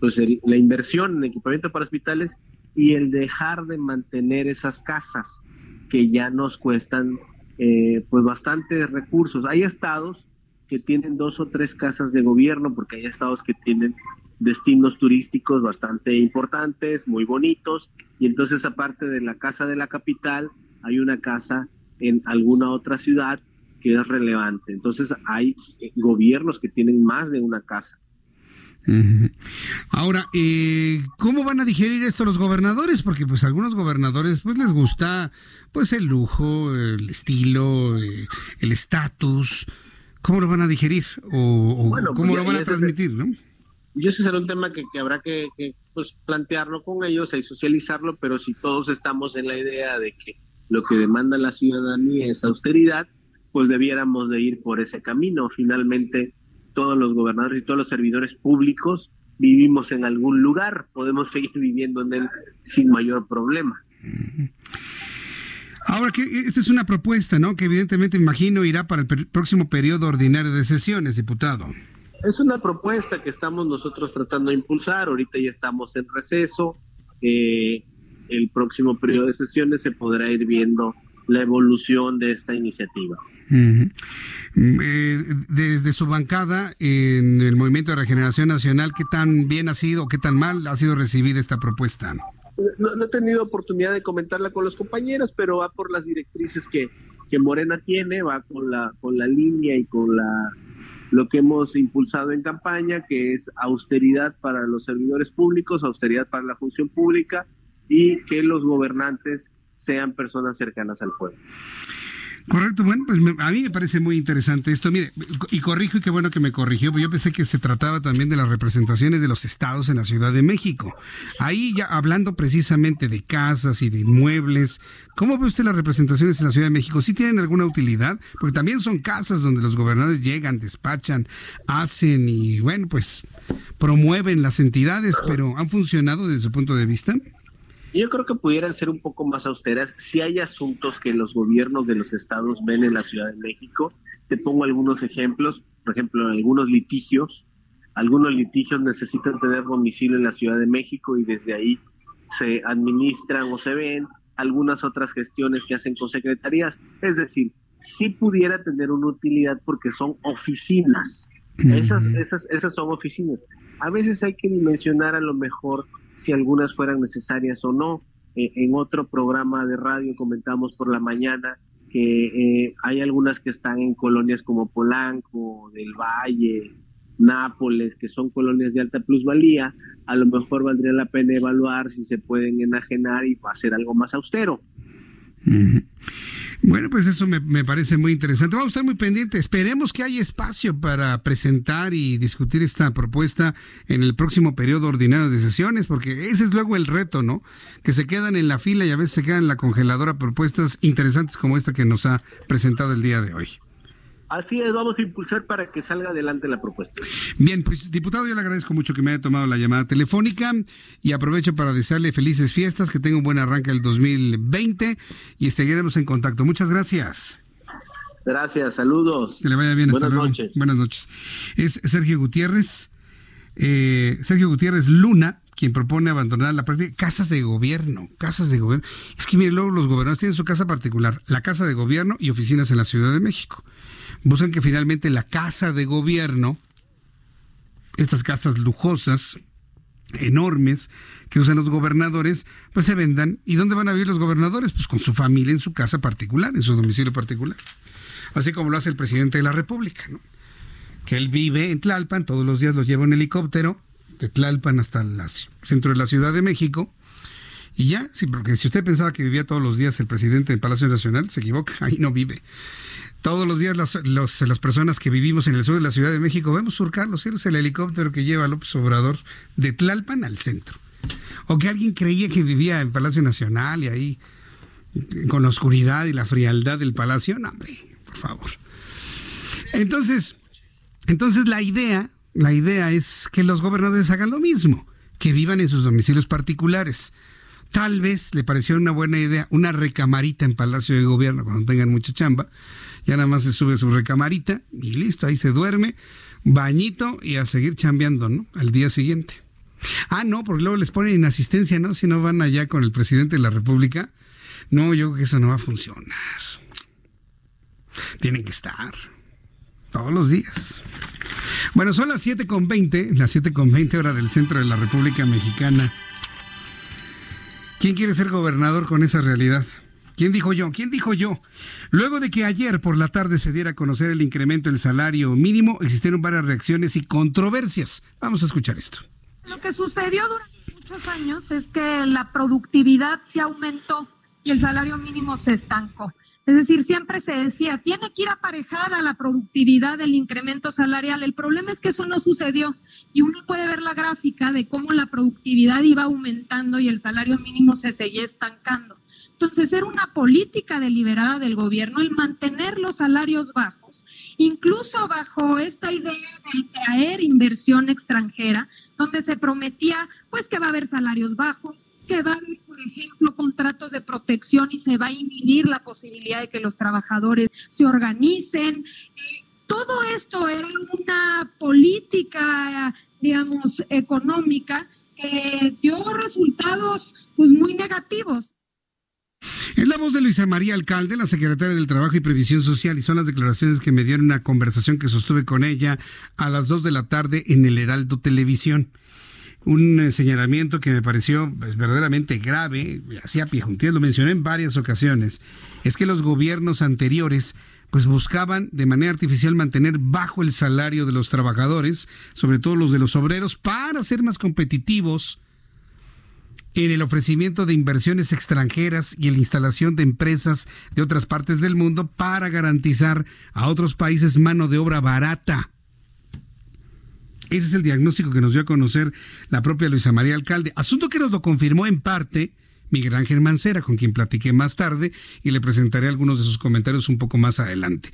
pues la inversión en equipamiento para hospitales y el dejar de mantener esas casas que ya nos cuestan eh, pues bastantes recursos. Hay estados que tienen dos o tres casas de gobierno porque hay estados que tienen destinos turísticos bastante importantes, muy bonitos, y entonces aparte de la casa de la capital, hay una casa en alguna otra ciudad que es relevante. Entonces hay eh, gobiernos que tienen más de una casa. Ahora, eh, ¿cómo van a digerir esto los gobernadores? Porque pues algunos gobernadores pues les gusta pues el lujo, el estilo, eh, el estatus. ¿Cómo lo van a digerir o, cómo pues, lo van a transmitir, no? Y ese será un tema que, habrá que, pues, plantearlo con ellos y socializarlo, pero si todos estamos en la idea de que lo que demanda la ciudadanía es austeridad, pues debiéramos de ir por ese camino. Finalmente, todos los gobernadores y todos los servidores públicos vivimos en algún lugar, podemos seguir viviendo en él sin mayor problema. Ahora que esta es una propuesta, ¿no? Que evidentemente imagino irá para el próximo periodo ordinario de sesiones, diputado. Es una propuesta que estamos nosotros tratando de impulsar. Ahorita ya estamos en receso. Eh, el próximo periodo de sesiones se podrá ir viendo la evolución de esta iniciativa. Eh, desde su bancada en el Movimiento de Regeneración Nacional, ¿qué tan bien ha sido, qué tan mal ha sido recibida esta propuesta? No, he tenido oportunidad de comentarla con los compañeros, pero va por las directrices que, que Morena tiene, va con la, con la línea y con la lo que hemos impulsado en campaña, que es austeridad para los servidores públicos, austeridad para la función pública y que los gobernantes sean personas cercanas al pueblo. Correcto, bueno, pues a mí me parece muy interesante esto. Mire, y corrijo y qué bueno que me corrigió, porque yo pensé que se trataba también de las representaciones de los estados en la Ciudad de México. Ahí ya hablando precisamente de casas y de inmuebles, ¿cómo ve usted las representaciones en la Ciudad de México? ¿Sí tienen alguna utilidad? Porque también son casas donde los gobernadores llegan, despachan, hacen y, bueno, pues promueven las entidades, pero ¿han funcionado desde su punto de vista? Yo creo que pudieran ser un poco más austeras si hay asuntos que los gobiernos de los estados ven en la Ciudad de México. Te pongo algunos ejemplos, por ejemplo, algunos litigios. Algunos litigios necesitan tener domicilio en la Ciudad de México y desde ahí se administran o se ven algunas otras gestiones que hacen con secretarías. Es decir, sí pudiera tener una utilidad porque son oficinas. Esas, esas, esas son oficinas. A veces hay que dimensionar a lo mejor si algunas fueran necesarias o no. Eh, en otro programa de radio comentamos por la mañana que eh, hay algunas que están en colonias como Polanco, del Valle, Nápoles, que son colonias de alta plusvalía, a lo mejor valdría la pena evaluar si se pueden enajenar y hacer algo más austero. Bueno, pues eso me, parece muy interesante. Vamos a estar muy pendientes. Esperemos que haya espacio para presentar y discutir esta propuesta en el próximo periodo ordinario de sesiones, porque ese es luego el reto, ¿no? Que se quedan en la fila y a veces se quedan en la congeladora propuestas interesantes como esta que nos ha presentado el día de hoy. Así es, vamos a impulsar para que salga adelante la propuesta. Bien, pues diputado, yo le agradezco mucho que me haya tomado la llamada telefónica y aprovecho para desearle felices fiestas, que tenga un buen arranque del 2020 y seguiremos en contacto. Muchas gracias. Gracias, saludos. Que le vaya bien. Buenas noches. Buenas noches. Es Sergio Gutiérrez, eh, Sergio Gutiérrez Luna, quien propone abandonar la práctica casas de gobierno, casas de gobierno. Es que miren, luego los gobernadores tienen su casa particular, la casa de gobierno y oficinas en la Ciudad de México. Buscan que finalmente la casa de gobierno, estas casas lujosas, enormes que usan los gobernadores, pues se vendan. ¿Y dónde van a vivir los gobernadores? Pues con su familia en su casa particular, en su domicilio particular así como lo hace el presidente de la República, ¿no? que él vive en Tlalpan, todos los días lo lleva en helicóptero, de Tlalpan hasta el centro de la Ciudad de México, y ya, sí, porque si usted pensaba que vivía todos los días el presidente en Palacio Nacional, se equivoca, ahí no vive. Todos los días las personas que vivimos en el sur de la Ciudad de México vemos surcar los cielos el helicóptero que lleva López Obrador de Tlalpan al centro. O que alguien creía que vivía en Palacio Nacional y ahí con la oscuridad y la frialdad del palacio. No, hombre, favor. Entonces, entonces la idea, la idea es que los gobernadores hagan lo mismo, que vivan en sus domicilios particulares. Tal vez le pareció una buena idea una recamarita en Palacio de Gobierno cuando tengan mucha chamba. Ya nada más se sube su recamarita y listo, ahí se duerme, bañito y a seguir chambeando, ¿no? Al día siguiente. Ah, no, porque luego les ponen inasistencia, ¿no? Si no van allá con el presidente de la República. No, yo creo que eso no va a funcionar. Tienen que estar. Todos los días. Bueno, son las 7.20, las 7.20 hora del centro de la República Mexicana. ¿Quién quiere ser gobernador con esa realidad? ¿Quién dijo yo? ¿Quién dijo yo? Luego de que ayer por la tarde se diera a conocer el incremento del salario mínimo, existieron varias reacciones y controversias. Vamos a escuchar esto. Lo que sucedió durante muchos años es que la productividad se aumentó y el salario mínimo se estancó. Es decir, siempre se decía, tiene que ir aparejada la productividad del incremento salarial. El problema es que eso no sucedió y uno puede ver la gráfica de cómo la productividad iba aumentando y el salario mínimo se seguía estancando. Entonces, era una política deliberada del gobierno el mantener los salarios bajos, incluso bajo esta idea de traer inversión extranjera, donde se prometía pues que va a haber salarios bajos, que va a haber, por ejemplo, contratos de protección y se va a inhibir la posibilidad de que los trabajadores se organicen. Eh, todo esto era una política, digamos, económica que dio resultados pues muy negativos. Es la voz de Luisa María Alcalde, la secretaria del Trabajo y Previsión Social, y son las declaraciones que me dieron una conversación que sostuve con ella a las 2 de la tarde en el Heraldo Televisión. Un eh, señalamiento que me pareció pues, verdaderamente grave, hacía pijuntías, lo mencioné en varias ocasiones, es que los gobiernos anteriores pues buscaban de manera artificial mantener bajo el salario de los trabajadores, sobre todo los de los obreros, para ser más competitivos en el ofrecimiento de inversiones extranjeras y en la instalación de empresas de otras partes del mundo para garantizar a otros países mano de obra barata. Ese es el diagnóstico que nos dio a conocer la propia Luisa María Alcalde. Asunto que nos lo confirmó en parte Miguel Ángel Mancera, con quien platiqué más tarde y le presentaré algunos de sus comentarios un poco más adelante.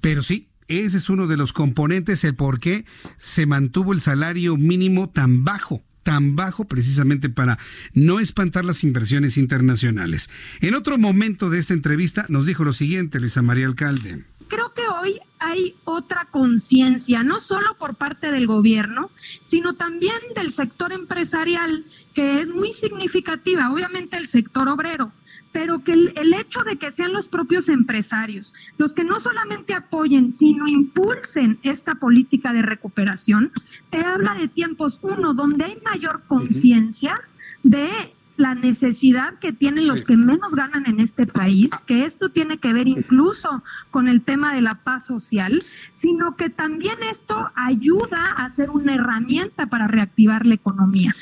Pero sí, ese es uno de los componentes, el por qué se mantuvo el salario mínimo tan bajo tan bajo precisamente para no espantar las inversiones internacionales. En otro momento de esta entrevista nos dijo lo siguiente, Luisa María Alcalde creo que hoy hay otra conciencia, no solo por parte del gobierno, sino también del sector empresarial, que es muy significativa, obviamente el sector obrero, pero que el, hecho de que sean los propios empresarios los que no solamente apoyen, sino impulsen esta política de recuperación, te habla de tiempos, uno, donde hay mayor conciencia de la necesidad que tienen los que menos ganan en este país, ah. que esto tiene que ver incluso con el tema de la paz social, sino que también esto ayuda a ser una herramienta para reactivar la economía.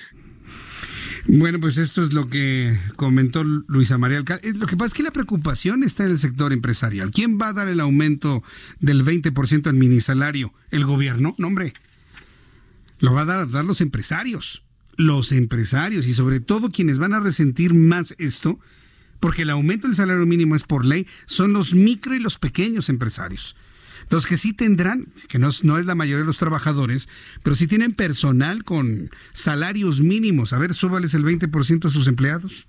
Bueno, pues esto es lo que comentó Luisa María Alcalde. Lo que pasa es que la preocupación está en el sector empresarial. ¿Quién va a dar el aumento del 20% al minisalario? ¿El gobierno? No, hombre. Lo va a dar, a dar los empresarios los empresarios y sobre todo quienes van a resentir más esto, porque el aumento del salario mínimo es por ley, son los micro y los pequeños empresarios. Los que sí tendrán, que no, no es la mayoría de los trabajadores, pero sí tienen personal con salarios mínimos. A ver, súbales el 20% a sus empleados.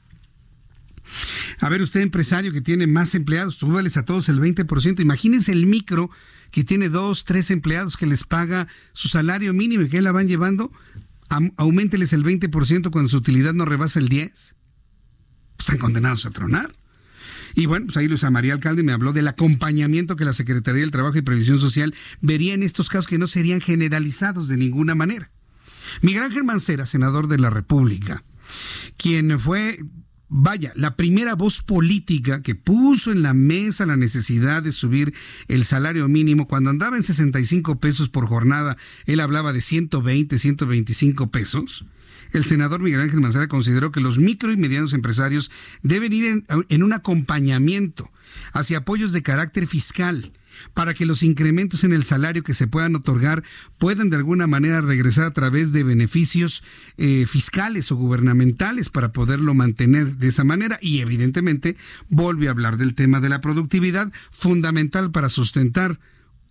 A ver, usted empresario que tiene más empleados, súbales a todos el 20%. Imagínense el micro que tiene dos, tres empleados que les paga su salario mínimo y que la van llevando, aumenteles el 20% cuando su utilidad no rebasa el 10%. Están condenados a tronar. Y bueno, pues ahí Luisa María Alcalde me habló del acompañamiento que la Secretaría del Trabajo y Previsión Social vería en estos casos que no serían generalizados de ninguna manera. Miguel Ángel Mancera, senador de la República, quien fue vaya, la primera voz política que puso en la mesa la necesidad de subir el salario mínimo, cuando andaba en 65 pesos por jornada, él hablaba de 120, 125 pesos. El senador Miguel Ángel Mancera consideró que los micro y medianos empresarios deben ir en, un acompañamiento hacia apoyos de carácter fiscal para que los incrementos en el salario que se puedan otorgar puedan de alguna manera regresar a través de beneficios eh, fiscales o gubernamentales para poderlo mantener de esa manera y evidentemente vuelve a hablar del tema de la productividad fundamental para sustentar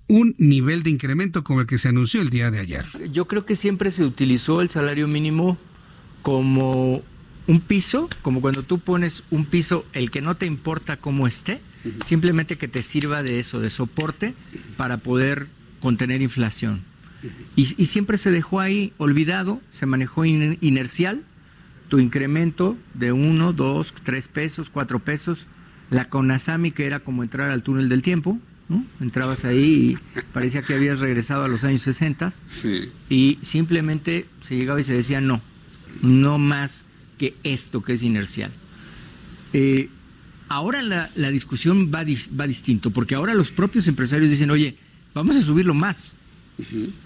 un nivel de incremento como el que se anunció el día de ayer. Yo creo que siempre se utilizó el salario mínimo como un piso, como cuando tú pones un piso, el que no te importa cómo esté, simplemente que te sirva de eso, de soporte para poder contener inflación. Y, siempre se dejó ahí olvidado, se manejó inercial, tu incremento de uno, dos, tres pesos, cuatro pesos, la CONASAMI que era como entrar al túnel del tiempo, ¿no? Entrabas ahí y parecía que habías regresado a los años 60 y simplemente se llegaba y se decía no, no más que esto que es inercial. Eh, ahora la, discusión va, va, distinto, porque ahora los propios empresarios dicen, oye, vamos a subirlo más,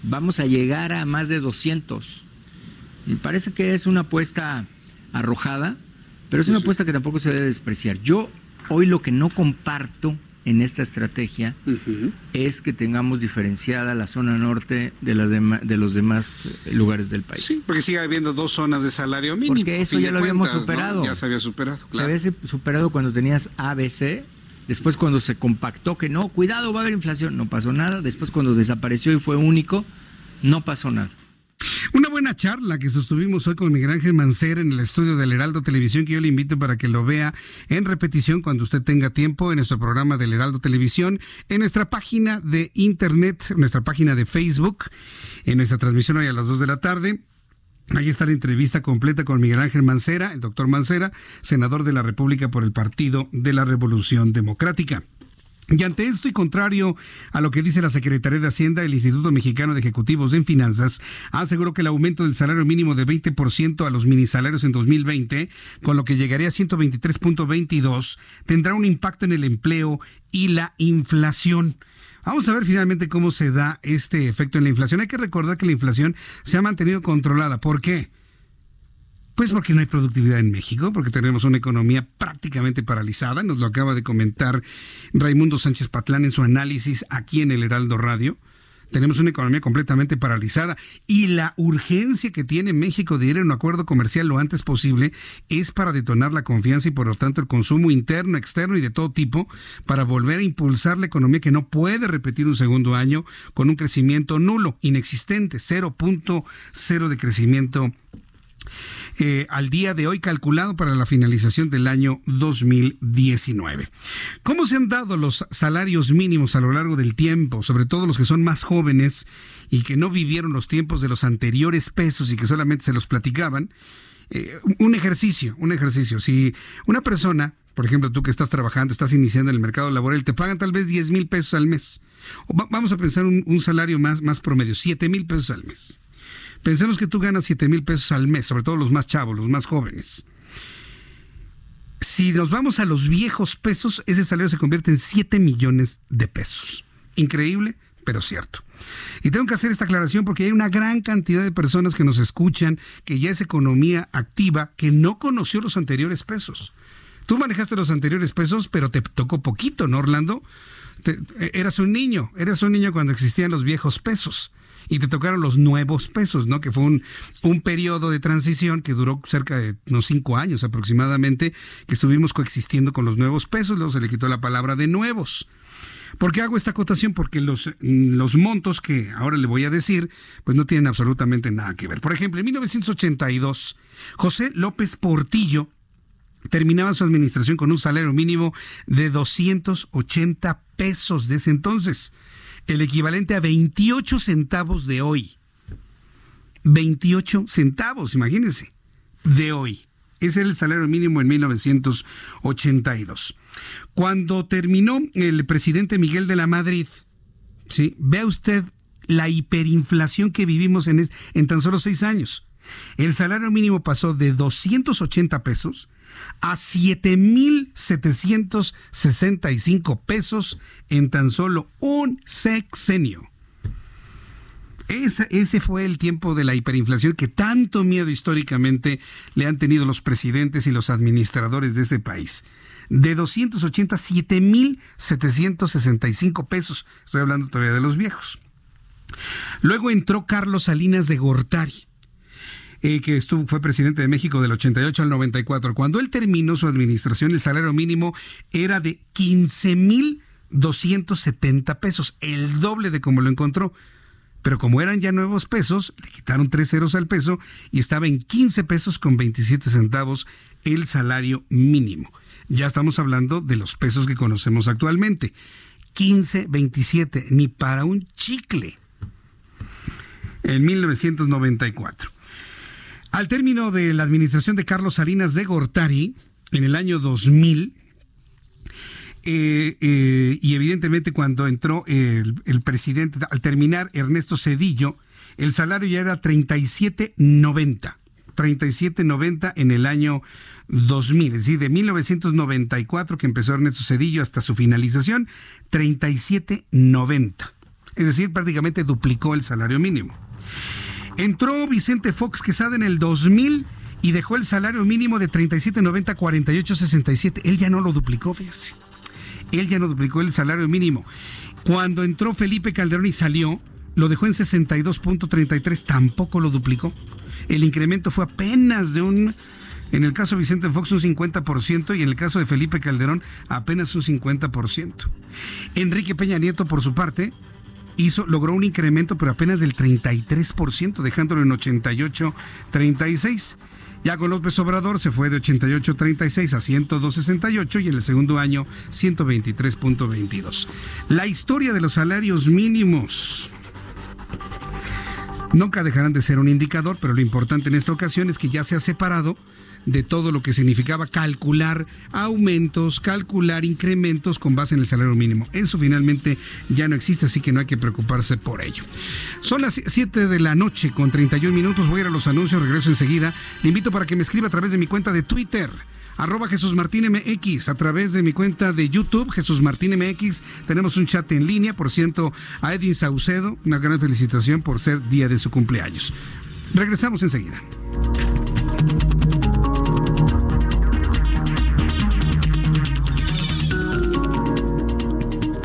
vamos a llegar a más de 200. Me parece que es una apuesta arrojada, pero es una apuesta que tampoco se debe despreciar. Yo hoy lo que no comparto en esta estrategia es que tengamos diferenciada la zona norte de, las de los demás lugares del país. Sí, porque sigue habiendo dos zonas de salario mínimo. Porque eso ya lo habíamos superado. Ya se había superado, claro. Se había superado cuando tenías ABC, después cuando se compactó que no, cuidado, va a haber inflación, no pasó nada, después cuando desapareció y fue único, no pasó nada. Una buena charla que sostuvimos hoy con Miguel Ángel Mancera en el estudio del Heraldo Televisión, que yo le invito para que lo vea en repetición cuando usted tenga tiempo en nuestro programa del Heraldo Televisión, en nuestra página de internet, nuestra página de Facebook, en nuestra transmisión hoy a las 2 de la tarde. Ahí está la entrevista completa con Miguel Ángel Mancera, el doctor Mancera, senador de la República por el Partido de la Revolución Democrática. Y ante esto y contrario a lo que dice la Secretaría de Hacienda, el Instituto Mexicano de Ejecutivos en Finanzas aseguró que el aumento del salario mínimo de 20% a los minisalarios en 2020, con lo que llegaría a 123.22, tendrá un impacto en el empleo y la inflación. Vamos a ver finalmente cómo se da este efecto en la inflación. Hay que recordar que la inflación se ha mantenido controlada. ¿Por qué? Pues porque no hay productividad en México, porque tenemos una economía prácticamente paralizada, nos lo acaba de comentar Raimundo Sánchez Patlán en su análisis aquí en el Heraldo Radio. Tenemos una economía completamente paralizada y la urgencia que tiene México de ir a un acuerdo comercial lo antes posible es para detonar la confianza y por lo tanto el consumo interno, externo y de todo tipo para volver a impulsar la economía que no puede repetir un segundo año con un crecimiento nulo, inexistente, 0.0 de crecimiento eh, al día de hoy calculado para la finalización del año 2019. ¿Cómo se han dado los salarios mínimos a lo largo del tiempo, sobre todo los que son más jóvenes y que no vivieron los tiempos de los anteriores pesos y que solamente se los platicaban? Eh, un ejercicio, un ejercicio. Si una persona, por ejemplo, tú que estás trabajando, estás iniciando en el mercado laboral, te pagan tal vez 10 mil pesos al mes. vamos a pensar un, un salario más, más promedio, 7 mil pesos al mes. Pensemos que tú ganas 7 mil pesos al mes, sobre todo los más chavos, los más jóvenes. Si nos vamos a los viejos pesos, ese salario se convierte en 7 millones de pesos. Increíble, pero cierto. Y tengo que hacer esta aclaración porque hay una gran cantidad de personas que nos escuchan, que ya es economía activa, que no conoció los anteriores pesos. Tú manejaste los anteriores pesos, pero te tocó poquito, ¿no, Orlando? eras un niño, eras un niño cuando existían los viejos pesos y te tocaron los nuevos pesos, ¿no? Que fue un, un periodo de transición que duró cerca de unos cinco años aproximadamente, que estuvimos coexistiendo con los nuevos pesos, luego se le quitó la palabra de nuevos. ¿Por qué hago esta acotación? Porque los, los montos que ahora le voy a decir, pues no tienen absolutamente nada que ver. Por ejemplo, en 1982, José López Portillo terminaba su administración con un salario mínimo de 280 pesos de ese entonces, el equivalente a 28 centavos de hoy. 28 centavos, imagínense, de hoy. Ese era el salario mínimo en 1982. Cuando terminó el presidente Miguel de la Madrid, ¿sí? vea usted la hiperinflación que vivimos en, en tan solo seis años. El salario mínimo pasó de 280 pesos a 7.765 pesos en tan solo un sexenio. Ese, fue el tiempo de la hiperinflación que tanto miedo históricamente le han tenido los presidentes y los administradores de este país. De 280 a 7.765 pesos. Estoy hablando todavía de los viejos. Luego entró Carlos Salinas de Gortari. Que estuvo, fue presidente de México del 88 al 94. Cuando él terminó su administración, el salario mínimo era de 15.270 pesos, el doble de como lo encontró. Pero como eran ya nuevos pesos, le quitaron tres ceros al peso y estaba en 15 pesos con 27 centavos el salario mínimo. Ya estamos hablando de los pesos que conocemos actualmente. 15, 27, ni para un chicle. En 1994. Al término de la administración de Carlos Salinas de Gortari, en el año 2000, eh, eh, y evidentemente cuando entró el, el, presidente, al terminar Ernesto Cedillo, el salario ya era 37.90. 37.90 en el año 2000, es decir, de 1994 que empezó Ernesto Cedillo hasta su finalización, 37.90. Es decir, prácticamente duplicó el salario mínimo. Entró Vicente Fox Quesada en el 2000 y dejó el salario mínimo de 37.90 a 48.67. Él ya no lo duplicó, fíjese. Él ya no duplicó el salario mínimo. Cuando entró Felipe Calderón y salió, lo dejó en 62.33, tampoco lo duplicó. El incremento fue apenas de un, en el caso de Vicente Fox un 50% y en el caso de Felipe Calderón apenas un 50%. Enrique Peña Nieto, por su parte, hizo, logró un incremento, pero apenas del 33%, dejándolo en 88.36. Ya con López Obrador se fue de 88.36 a 102.68 y en el segundo año 123.22. La historia de los salarios mínimos. Nunca dejarán de ser un indicador, pero lo importante en esta ocasión es que ya se ha separado de todo lo que significaba calcular aumentos, calcular incrementos con base en el salario mínimo. Eso finalmente ya no existe, así que no hay que preocuparse por ello. Son las 7 de la noche con 31 minutos. Voy a ir a los anuncios, regreso enseguida. Le invito para que me escriba a través de mi cuenta de Twitter arroba Jesús Martín MX, a través de mi cuenta de YouTube, Jesús Martín MX. Tenemos un chat en línea, por cierto, a Edwin Saucedo, una gran felicitación por ser día de su cumpleaños. Regresamos enseguida.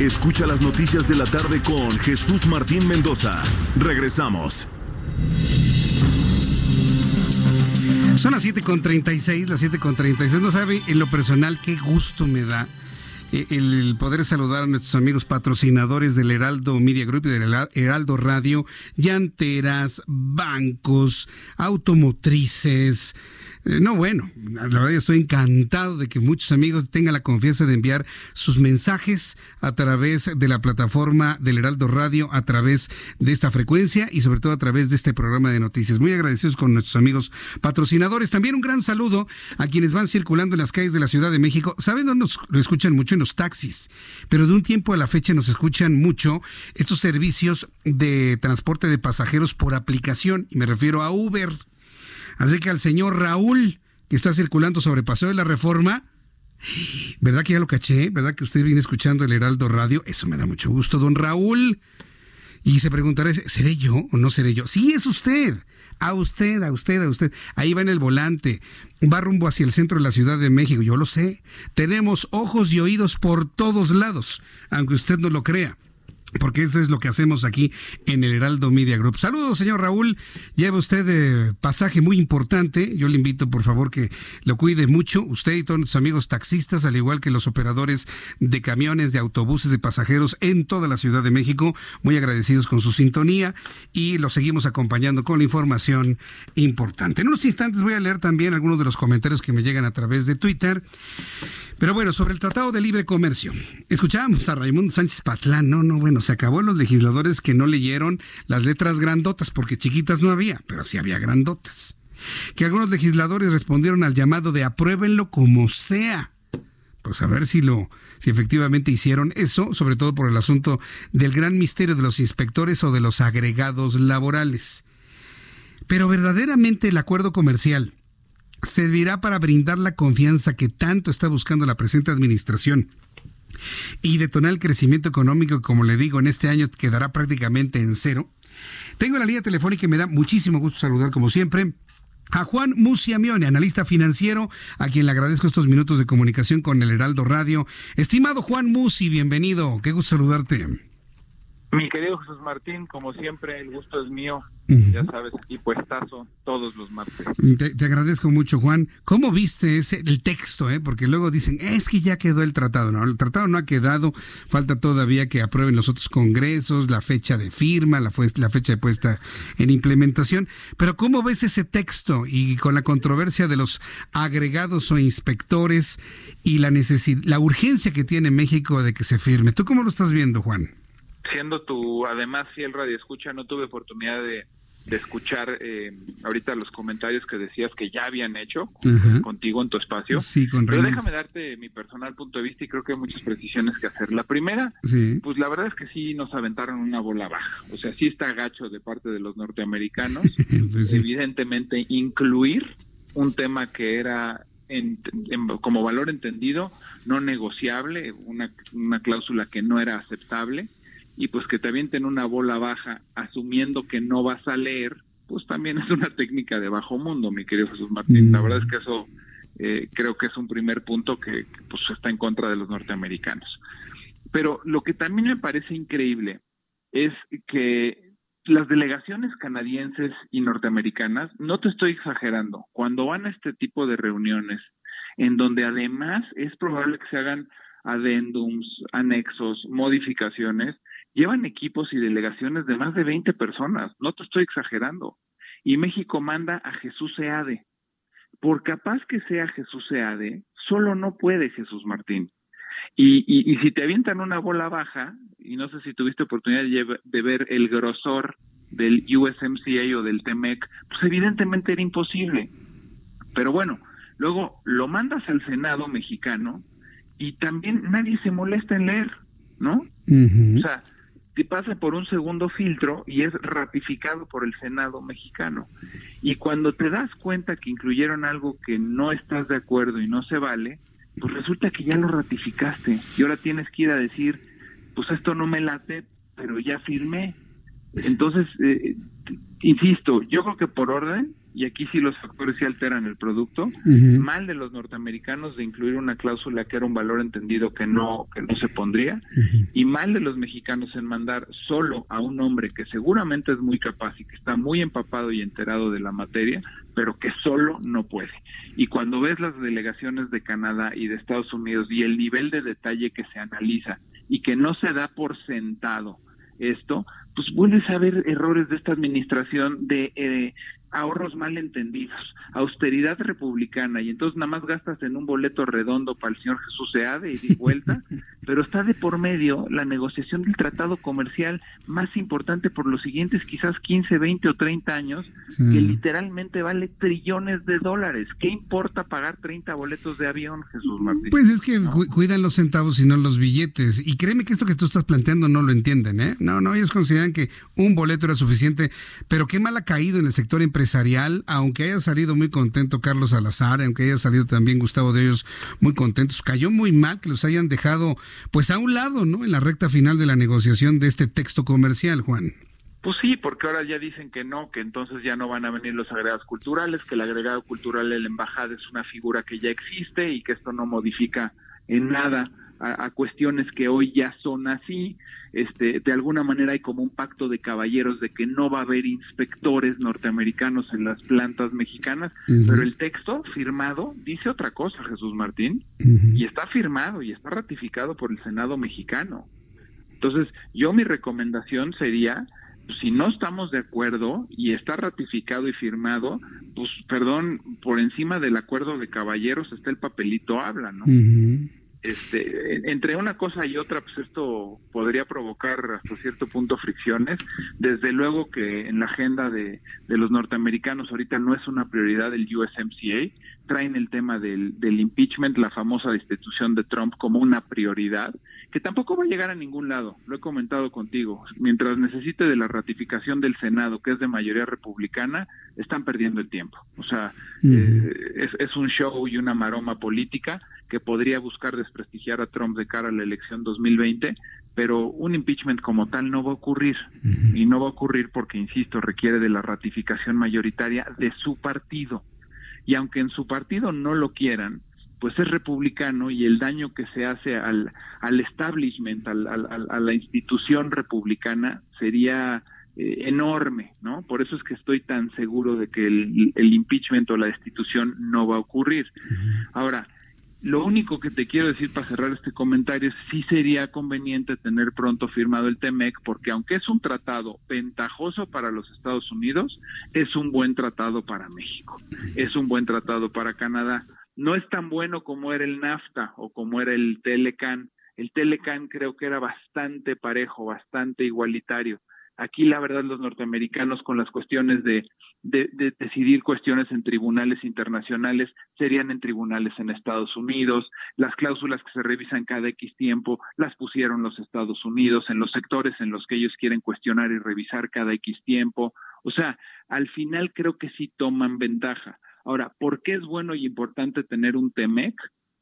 Escucha las noticias de la tarde con Jesús Martín Mendoza. Regresamos. Son las 7.36, las 7.36. No sabe en lo personal qué gusto me da eh, el poder saludar a nuestros amigos patrocinadores del Heraldo Media Group y del Heraldo Radio, llanteras, bancos, automotrices, Eh, no, bueno, la verdad yo estoy encantado de que muchos amigos tengan la confianza de enviar sus mensajes a través de la plataforma del Heraldo Radio, a través de esta frecuencia y sobre todo a través de este programa de noticias. Muy agradecidos con nuestros amigos patrocinadores. También un gran saludo a quienes van circulando en las calles de la Ciudad de México. Saben dónde nos lo escuchan mucho en los taxis, pero de un tiempo a la fecha nos escuchan mucho estos servicios de transporte de pasajeros por aplicación y me refiero a Uber. Así que al señor Raúl, que está circulando sobre Paseo de la Reforma, ¿verdad que ya lo caché? ¿Verdad que usted viene escuchando el Heraldo Radio? Eso me da mucho gusto, don Raúl. Y se preguntará, ¿seré yo o no seré yo? Sí, es usted. A usted, a usted, a usted. Ahí va en el volante. Va rumbo hacia el centro de la Ciudad de México. Yo lo sé. Tenemos ojos y oídos por todos lados, aunque usted no lo crea porque eso es lo que hacemos aquí en el Heraldo Media Group. Saludos, señor Raúl. Lleva usted eh, pasaje muy importante. Yo le invito, por favor, que lo cuide mucho. Usted y todos sus amigos taxistas, al igual que los operadores de camiones, de autobuses, de pasajeros en toda la Ciudad de México, muy agradecidos con su sintonía y lo seguimos acompañando con la información importante. En unos instantes voy a leer también algunos de los comentarios que me llegan a través de Twitter. Pero bueno, sobre el Tratado de Libre Comercio. Escuchábamos a Raimundo Sánchez Patlán. No, no, bueno, se acabó los legisladores que no leyeron las letras grandotas, porque chiquitas no había, pero sí había grandotas. Que algunos legisladores respondieron al llamado de apruébenlo como sea. Pues a ver si lo, si efectivamente hicieron eso, sobre todo por el asunto del gran misterio de los inspectores o de los agregados laborales. Pero verdaderamente el acuerdo comercial servirá para brindar la confianza que tanto está buscando la presente administración y detonar el crecimiento económico, como le digo, en este año quedará prácticamente en cero. Tengo la línea telefónica y me da muchísimo gusto saludar, como siempre, a Juan Musiamione, analista financiero, a quien le agradezco estos minutos de comunicación con el Heraldo Radio. Estimado Juan Musi, bienvenido, qué gusto saludarte. Mi querido Jesús Martín, como siempre, el gusto es mío. Ya sabes, aquí puestazo todos los martes. Te, agradezco mucho, Juan. ¿Cómo viste ese, el texto? Eh? Porque luego dicen, es que ya quedó el tratado. No, el tratado no ha quedado. Falta todavía que aprueben los otros congresos, la fecha de firma, la, la fecha de puesta en implementación. Pero ¿cómo ves ese texto y con la controversia de los agregados o inspectores y la, necesidad, la urgencia que tiene México de que se firme? ¿Tú cómo lo estás viendo, Juan? Siendo tu, además, si el radio escucha, no tuve oportunidad de, escuchar eh, ahorita los comentarios que decías que ya habían hecho contigo en tu espacio. Sí, con Pero déjame darte mi personal punto de vista y creo que hay muchas precisiones que hacer. La primera, pues la verdad es que sí nos aventaron una bola baja. O sea, sí está gacho de parte de los norteamericanos. Pues evidentemente, incluir un tema que era como valor entendido, no negociable, una, una cláusula que no era aceptable y pues que te avienten una bola baja asumiendo que no vas a leer, pues también es una técnica de bajo mundo, mi querido Jesús Martín. La verdad es que eso eh, creo que es un primer punto que, pues está en contra de los norteamericanos. Pero lo que también me parece increíble es que las delegaciones canadienses y norteamericanas, no te estoy exagerando, cuando van a este tipo de reuniones, en donde además es probable que se hagan adendums, anexos, modificaciones, llevan equipos y delegaciones de más de 20 personas, no te estoy exagerando. Y México manda a Jesús Seade. Por capaz que sea Jesús Seade, solo no puede Jesús Martín. Y, y, si te avientan una bola baja, y no sé si tuviste oportunidad de, de ver el grosor del USMCA o del TEMEC, pues evidentemente era imposible. Pero bueno, luego lo mandas al Senado mexicano y también nadie se molesta en leer, ¿no? O sea, te pasa por un segundo filtro y es ratificado por el Senado mexicano. Y cuando te das cuenta que incluyeron algo que no estás de acuerdo y no se vale, pues resulta que ya lo ratificaste y ahora tienes que ir a decir, pues esto no me late, pero ya firmé. Entonces, eh, insisto, yo creo que por orden, y aquí sí los factores sí alteran el producto, mal de los norteamericanos de incluir una cláusula que era un valor entendido que no, que no se pondría, y mal de los mexicanos en mandar solo a un hombre que seguramente es muy capaz y que está muy empapado y enterado de la materia, pero que solo no puede. Y cuando ves las delegaciones de Canadá y de Estados Unidos y el nivel de detalle que se analiza y que no se da por sentado esto, pues vuelves a ver errores de esta administración de eh, ahorros mal entendidos, austeridad republicana, y entonces nada más gastas en un boleto redondo para el señor Jesús Seade y de vuelta, pero está de por medio la negociación del tratado comercial más importante por los siguientes quizás 15, 20 o 30 años, que literalmente vale trillones de dólares. ¿Qué importa pagar 30 boletos de avión, Jesús Martín? Pues es que cuidan los centavos y no los billetes. Y créeme que esto que tú estás planteando no lo entienden, ¿eh? No, no, ellos consideran que un boleto era suficiente, pero qué mal ha caído en el sector empresarial, aunque haya salido muy contento Carlos Salazar, aunque haya salido también Gustavo de ellos muy contentos, cayó muy mal que los hayan dejado pues a un lado, ¿no? En la recta final de la negociación de este texto comercial, Juan. Pues sí, porque ahora ya dicen que no, que entonces ya no van a venir los agregados culturales, que el agregado cultural de la embajada es una figura que ya existe y que esto no modifica en nada a, cuestiones que hoy ya son así. Este, de alguna manera hay como un pacto de caballeros de que no va a haber inspectores norteamericanos en las plantas mexicanas, pero el texto firmado dice otra cosa, Jesús Martín, y está firmado y está ratificado por el Senado mexicano. Entonces, yo mi recomendación sería pues, si no estamos de acuerdo y está ratificado y firmado, pues perdón, por encima del acuerdo de caballeros está el papelito habla, ¿no? Este, entre una cosa y otra, pues esto podría provocar hasta cierto punto fricciones. Desde luego que en la agenda de, los norteamericanos ahorita no es una prioridad el USMCA. Traen el tema del, del impeachment, la famosa destitución de Trump, como una prioridad, que tampoco va a llegar a ningún lado. Lo he comentado contigo. Mientras necesite de la ratificación del Senado, que es de mayoría republicana, están perdiendo el tiempo. O sea, eh, es, es un show y una maroma política que podría buscar desprestigiar a Trump de cara a la elección 2020, pero un impeachment como tal no va a ocurrir. Y no va a ocurrir porque, insisto, requiere de la ratificación mayoritaria de su partido. Y aunque en su partido no lo quieran, pues es republicano y el daño que se hace al, al establishment, al, a la institución republicana, sería eh, enorme, ¿no? Por eso es que estoy tan seguro de que el, el impeachment o la destitución no va a ocurrir. Ahora, lo único que te quiero decir para cerrar este comentario es sí sería conveniente tener pronto firmado el TEMEC porque aunque es un tratado ventajoso para los Estados Unidos, es un buen tratado para México, es un buen tratado para Canadá. No es tan bueno como era el NAFTA o como era el Telecan. El Telecan creo que era bastante parejo, bastante igualitario. Aquí la verdad los norteamericanos con las cuestiones de, de, decidir cuestiones en tribunales internacionales serían en tribunales en Estados Unidos, las cláusulas que se revisan cada X tiempo las pusieron los Estados Unidos en los sectores en los que ellos quieren cuestionar y revisar cada X tiempo. O sea, al final creo que sí toman ventaja. Ahora, ¿por qué es bueno y importante tener un TEMEC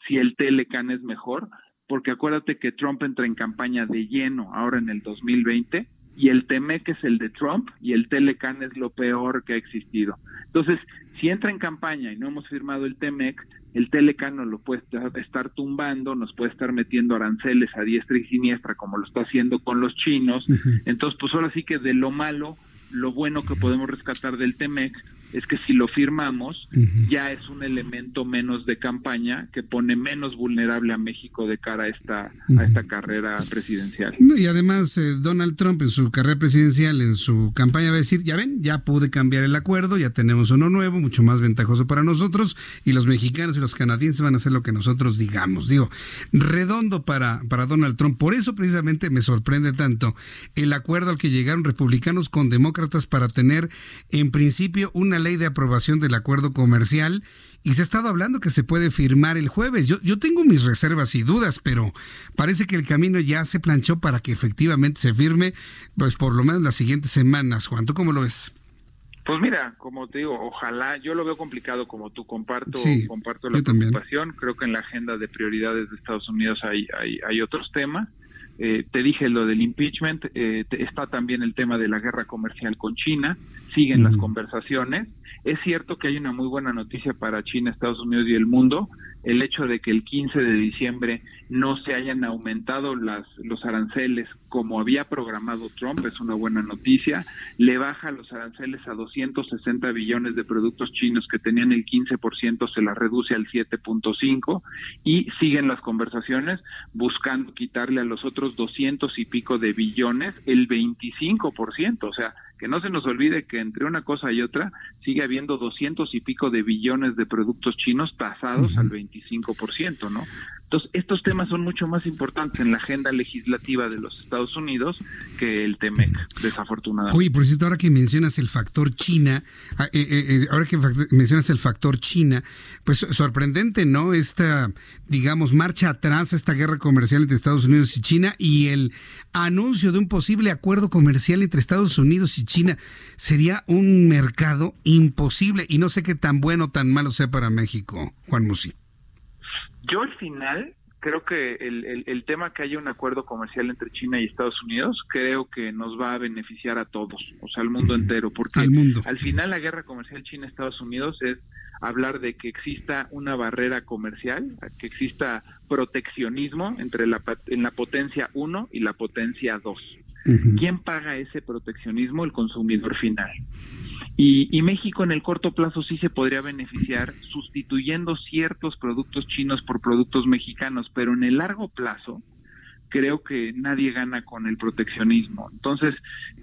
si el Telecan es mejor? Porque acuérdate que Trump entra en campaña de lleno ahora en el 2020 y el TEMEC es el de Trump y el Telecan es lo peor que ha existido. Entonces, si entra en campaña y no hemos firmado el TEMEC, el Telecan nos lo puede estar tumbando, nos puede estar metiendo aranceles a diestra y siniestra como lo está haciendo con los chinos. Entonces, pues ahora sí que de lo malo, lo bueno que podemos rescatar del TEMEC es que si lo firmamos ya es un elemento menos de campaña que pone menos vulnerable a México de cara a esta a esta carrera presidencial. y además eh, Donald Trump en su carrera presidencial, en su campaña va a decir, ya ven, ya pude cambiar el acuerdo, ya tenemos uno nuevo, mucho más ventajoso para nosotros y los mexicanos y los canadienses van a hacer lo que nosotros digamos. Digo, redondo para para Donald Trump. Por eso precisamente me sorprende tanto el acuerdo al que llegaron republicanos con demócratas para tener en principio una ley de aprobación del acuerdo comercial y se ha estado hablando que se puede firmar el jueves. Yo, yo tengo mis reservas y dudas, pero parece que el camino ya se planchó para que efectivamente se firme, pues por lo menos las siguientes semanas. Juan, ¿tú cómo lo ves? Pues mira, como te digo, ojalá, yo lo veo complicado como tú, comparto, comparto la preocupación, creo que en la agenda de prioridades de Estados Unidos hay, hay, hay otros temas. Eh, te dije lo del impeachment, eh, está también el tema de la guerra comercial con China, siguen las conversaciones. Es cierto que hay una muy buena noticia para China, Estados Unidos y el mundo, el hecho de que el 15 de diciembre no se hayan aumentado las, los aranceles como había programado Trump, es una buena noticia, le baja los aranceles a 260 billones de productos chinos que tenían el 15%, se la reduce al 7.5 y siguen las conversaciones buscando quitarle a los otros 200 y pico de billones el 25%, o sea, que no se nos olvide que entre una cosa y otra sigue habiendo doscientos y pico de billones de productos chinos tasados al 25%, ¿no? Entonces, estos temas son mucho más importantes en la agenda legislativa de los Estados Unidos que el TEMEC, desafortunadamente. Oye, por cierto, ahora que mencionas el factor China, ah, eh, eh, eh, ahora que mencionas el factor China, pues sorprendente, ¿no? Esta, digamos, marcha atrás esta guerra comercial entre Estados Unidos y China y el anuncio de un posible acuerdo comercial entre Estados Unidos y China sería un mercado imposible y no sé qué tan bueno o tan malo sea para México, Juan Musi. Yo al final creo que el, el, tema que haya un acuerdo comercial entre China y Estados Unidos, creo que nos va a beneficiar a todos, o sea, al mundo entero, porque al, final la guerra comercial China-Estados Unidos es hablar de que exista una barrera comercial, que exista proteccionismo entre la, en la potencia 1 y la potencia 2. ¿Quién paga ese proteccionismo? El consumidor final. Y, México en el corto plazo sí se podría beneficiar sustituyendo ciertos productos chinos por productos mexicanos, pero en el largo plazo creo que nadie gana con el proteccionismo. Entonces,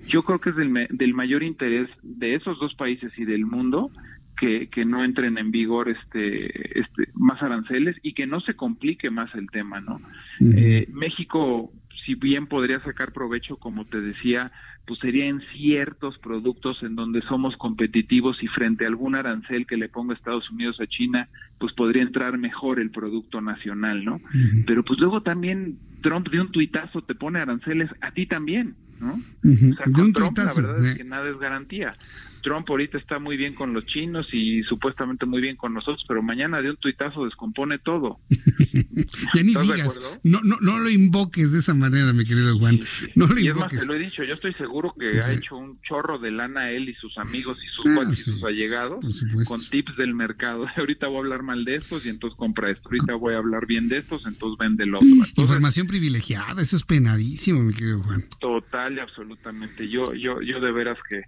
yo creo que es del, del mayor interés de esos dos países y del mundo que, que, no entren en vigor este, este más aranceles y que no se complique más el tema, ¿no? eh, México si bien podría sacar provecho, como te decía, pues sería en ciertos productos en donde somos competitivos y frente a algún arancel que le ponga Estados Unidos a China, pues podría entrar mejor el producto nacional, ¿no? Pero pues luego también Trump de un tuitazo te pone aranceles a ti también, ¿no? O sea, con Trump la verdad es que nada es garantía. Trump ahorita está muy bien con los chinos y supuestamente muy bien con nosotros, pero mañana de un tuitazo descompone todo. ya ni digas, no, no, no lo invoques de esa manera, mi querido Juan. No lo y invoques. es más, te lo he dicho, yo estoy seguro que ha hecho un chorro de lana él y sus amigos y sus, ah, y sus allegados con tips del mercado. ahorita voy a hablar mal de estos y entonces compra esto. Ahorita voy a hablar bien de estos, entonces vende lo otro. Información privilegiada, eso es penadísimo, mi querido Juan. Total y absolutamente. Yo, yo, yo de veras que,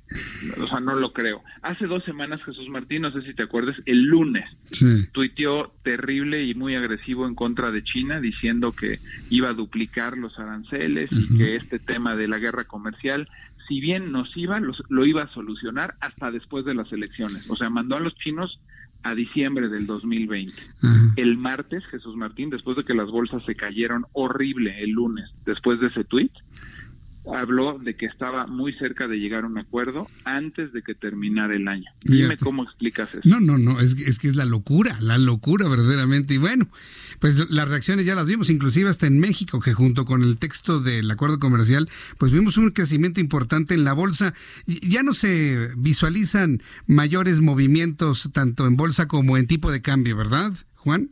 o sea, no lo creo. Hace dos semanas Jesús Martín, no sé si te acuerdas, el lunes tuiteó terrible y muy agresivo en contra de China, diciendo que iba a duplicar los aranceles y que este tema de la guerra comercial, si bien nos iba, lo iba a solucionar hasta después de las elecciones. O sea, mandó a los chinos a diciembre del 2020. El martes, Jesús Martín, después de que las bolsas se cayeron horrible el lunes, después de ese tuit, habló de que estaba muy cerca de llegar a un acuerdo antes de que terminara el año. Dime cómo explicas eso. No, no, no, es, es que es la locura, la locura verdaderamente. Y bueno, pues las reacciones ya las vimos, inclusive hasta en México, que junto con el texto del acuerdo comercial, pues vimos un crecimiento importante en la bolsa. Ya no se visualizan mayores movimientos tanto en bolsa como en tipo de cambio, ¿verdad, Juan?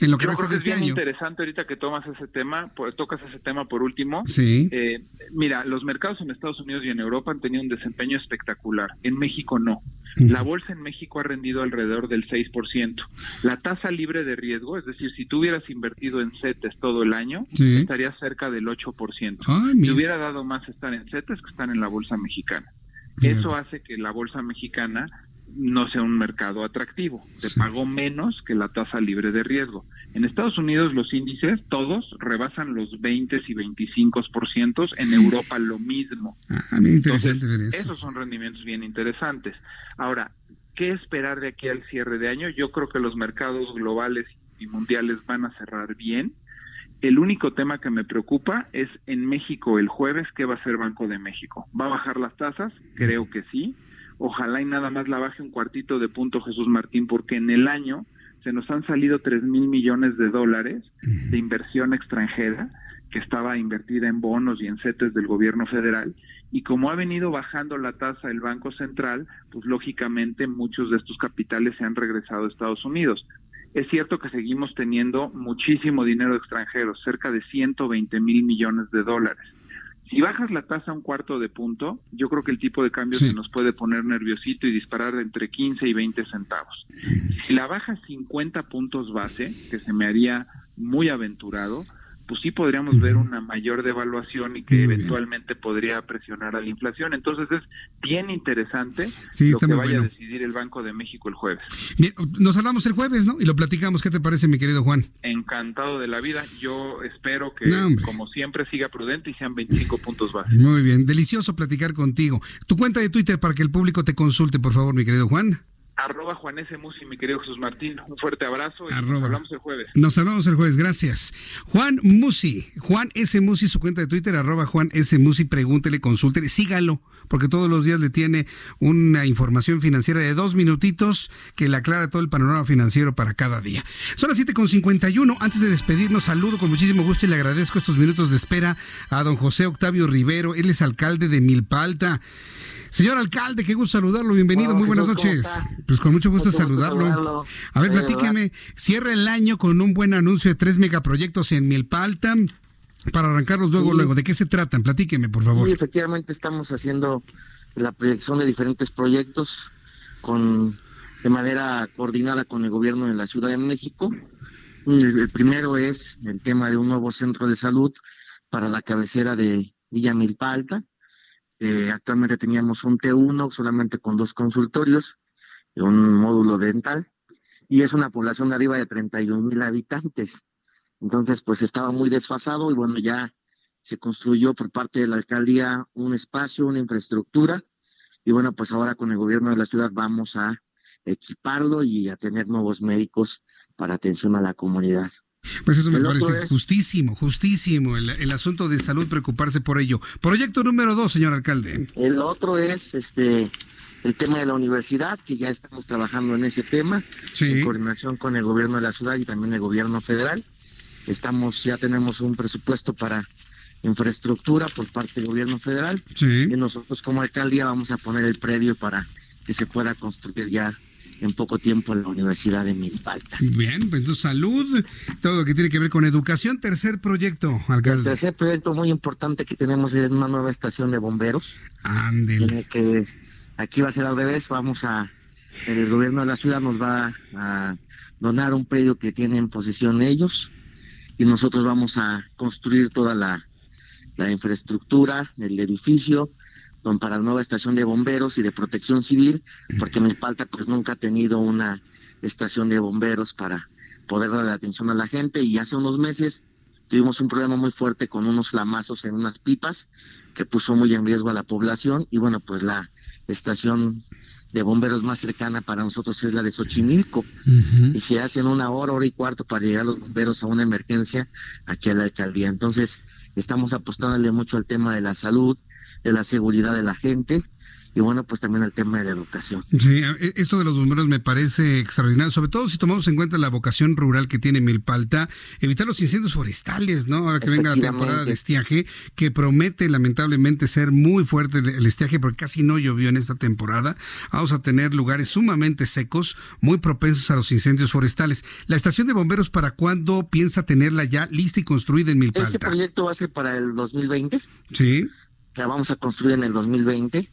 Lo que Yo creo que es este bien interesante ahorita que tomas ese tema, tocas ese tema por último. Sí. Eh, mira, los mercados en Estados Unidos y en Europa han tenido un desempeño espectacular. En México no. La bolsa en México ha rendido alrededor del 6%. La tasa libre de riesgo, es decir, si tú hubieras invertido en CETES todo el año, estaría cerca del 8%. Ay, hubiera dado más estar en CETES que estar en la bolsa mexicana. Eso hace que la bolsa mexicana no sea un mercado atractivo. Se pagó menos que la tasa libre de riesgo. En Estados Unidos los índices todos rebasan los 20 y 25%, en Europa lo mismo. Ah, interesante ver eso. Esos son rendimientos bien interesantes. Ahora, ¿qué esperar de aquí al cierre de año? Yo creo que los mercados globales y mundiales van a cerrar bien. El único tema que me preocupa es en México el jueves, ¿qué va a hacer Banco de México? ¿Va a bajar las tasas? Creo que sí ojalá y nada más la baje un cuartito de punto Jesús Martín, porque en el año se nos han salido tres mil millones de dólares de inversión extranjera que estaba invertida en bonos y en CETES del gobierno federal y como ha venido bajando la tasa el Banco Central, pues lógicamente muchos de estos capitales se han regresado a Estados Unidos. Es cierto que seguimos teniendo muchísimo dinero extranjero, cerca de 120 mil millones de dólares. Si bajas la tasa a un cuarto de punto, yo creo que el tipo de cambio se nos puede poner nerviosito y disparar entre 15 y 20 centavos. Si la bajas 50 puntos base, que se me haría muy aventurado, pues sí podríamos ver una mayor devaluación y que eventualmente podría presionar a la inflación. Entonces es bien interesante lo que vaya a decidir el Banco de México el jueves. Bien, nos hablamos el jueves, ¿no? Y lo platicamos. ¿Qué te parece, mi querido Juan? Encantado de la vida. Yo espero que, como siempre, siga prudente y sean 25 puntos básicos. Muy bien, delicioso platicar contigo. Tu cuenta de Twitter para que el público te consulte, por favor, mi querido Juan arroba Juan S. Musi, mi querido Jesús Martín. Un fuerte abrazo y nos hablamos el jueves. Nos hablamos el jueves, gracias. Juan Musi, Juan S. Musi, su cuenta de Twitter, arroba Juan S. Musi, pregúntele, consúltele, sígalo, porque todos los días le tiene una información financiera de dos minutitos que le aclara todo el panorama financiero para cada día. Son las 7.51. Antes de despedirnos, saludo con muchísimo gusto y le agradezco estos minutos de espera a don José Octavio Rivero. Él es alcalde de Milpalta. Señor alcalde, qué gusto saludarlo. Bienvenido, muy buenas noches. Pues con mucho gusto saludarlo. A ver, platíqueme, cierra el año con un buen anuncio de tres megaproyectos en Milpalta para arrancarlos luego, luego. ¿De qué se tratan? Platíqueme, por favor. Sí, efectivamente estamos haciendo la proyección de diferentes proyectos con de manera coordinada con el gobierno de la Ciudad de México. el primero es el tema de un nuevo centro de salud para la cabecera de Villa Milpalta eh, actualmente teníamos un T1 solamente con dos consultorios un módulo dental y es una población de arriba de 31 mil habitantes. Entonces, pues estaba muy desfasado y bueno, ya se construyó por parte de la alcaldía un espacio, una infraestructura y bueno, pues ahora con el gobierno de la ciudad vamos a equiparlo y a tener nuevos médicos para atención a la comunidad. Pues eso me parece justísimo, justísimo el, asunto de salud, preocuparse por ello. Proyecto número dos, señor alcalde. El otro es este el tema de la universidad, que ya estamos trabajando en ese tema, en coordinación con el gobierno de la ciudad y también el gobierno federal. Estamos, ya tenemos un presupuesto para infraestructura por parte del gobierno federal y nosotros como alcaldía vamos a poner el predio para que se pueda construir ya en poco tiempo en la Universidad de Milpalta. Bien, pues salud, todo lo que tiene que ver con educación. Tercer proyecto, alcalde. El tercer proyecto muy importante que tenemos es una nueva estación de bomberos. Ándele. Que aquí va a ser al revés, vamos a, el gobierno de la ciudad nos va a donar un predio que tienen en posesión ellos y nosotros vamos a construir toda la, la infraestructura, el edificio, para la nueva estación de bomberos y de protección civil, porque Milpalta pues nunca ha tenido una estación de bomberos para poder darle atención a la gente y hace unos meses tuvimos un problema muy fuerte con unos flamazos en unas pipas que puso muy en riesgo a la población y bueno pues la estación de bomberos más cercana para nosotros es la de Xochimilco y se hacen una hora, hora y cuarto para llegar los bomberos a una emergencia aquí a la alcaldía. Entonces estamos apostándole mucho al tema de la salud, de la seguridad de la gente y bueno, pues también el tema de la educación. Sí, e, esto de los bomberos me parece extraordinario, sobre todo si tomamos en cuenta la vocación rural que tiene Milpalta, evitar los incendios forestales, ¿no? Ahora que venga la temporada de estiaje, que promete lamentablemente ser muy fuerte el estiaje porque casi no llovió en esta temporada. Vamos a tener lugares sumamente secos, muy propensos a los incendios forestales. ¿La estación de bomberos para cuándo piensa tenerla ya lista y construida en Milpalta? Este proyecto va a ser para el 2020. Sí la vamos a construir en el 2020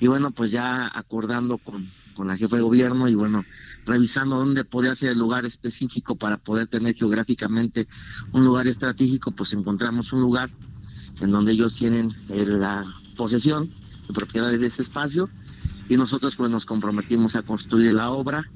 y bueno, pues ya acordando con, con la jefa de gobierno y bueno, revisando dónde podía ser el lugar específico para poder tener geográficamente un lugar estratégico, pues encontramos un lugar en donde ellos tienen eh, la posesión de propiedades de ese espacio y nosotros pues nos comprometimos a construir la obra,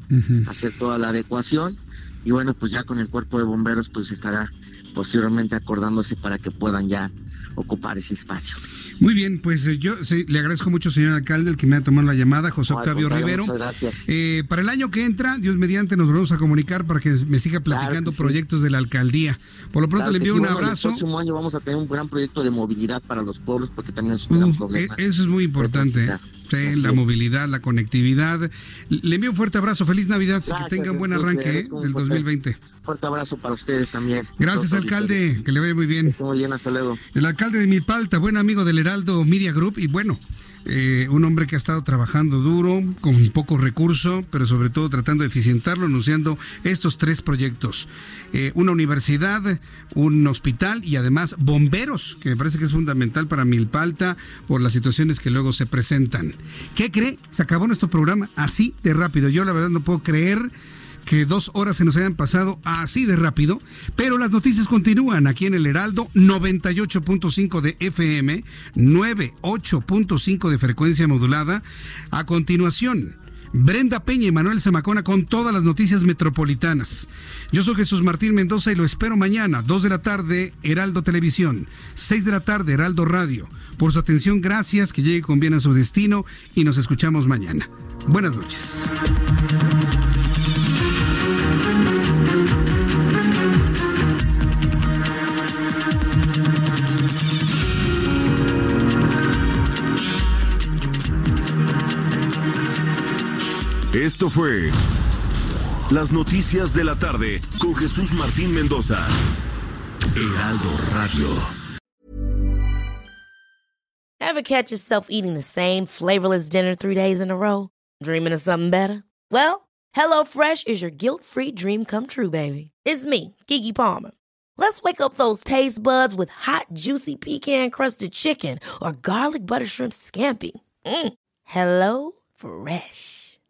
hacer toda la adecuación y bueno, pues ya con el cuerpo de bomberos pues estará posteriormente acordándose para que puedan ya ocupar ese espacio. Muy bien, pues eh, yo le agradezco mucho, señor alcalde, el que me ha tomado la llamada, José Octavio Rivero. gracias. Eh, para el año que entra, Dios mediante, nos volvemos a comunicar para que me siga platicando proyectos de la alcaldía. Por lo pronto le envío un abrazo. el próximo año vamos a tener un gran proyecto de movilidad para los pueblos, porque también es un gran problema. E-, eso es muy importante. La movilidad, la conectividad. Le envío un fuerte abrazo, feliz Navidad, que tengan buen arranque eh, del 2020. Fuerte abrazo para ustedes también. Gracias, alcalde. Que le vaya muy bien. muy bien, hasta luego. El alcalde de Milpalta, buen amigo del Heraldo Media Group. Y bueno, eh, un hombre que ha estado trabajando duro, con poco recurso, pero sobre todo tratando de eficientarlo, anunciando estos tres proyectos. Eh, una universidad, un hospital y además bomberos, que me parece que es fundamental para Milpalta por las situaciones que luego se presentan. ¿Qué cree? Se acabó nuestro programa así de rápido. Yo la verdad no puedo creer que dos horas se nos hayan pasado así de rápido, pero las noticias continúan aquí en el Heraldo 98.5 de FM, 98.5 de frecuencia modulada. A continuación, Brenda Peña y Manuel Zamacona con todas las noticias metropolitanas. Yo soy Jesús Martín Mendoza y lo espero mañana, 2 de la tarde, Heraldo Televisión, 6 de la tarde, Heraldo Radio. Por su atención, gracias, que llegue con bien a su destino y nos escuchamos mañana. Buenas noches. Esto fue Las Noticias de la Tarde con Jesús Martín Mendoza. Heraldo Radio. Ever catch yourself eating the same flavorless dinner three days in a row? Dreaming of something better? Well, HelloFresh is your guilt-free dream come true, baby. It's me, Kiki Palmer. Let's wake up those taste buds with hot, juicy pecan-crusted chicken or garlic butter shrimp scampi. Mm. Hello Fresh.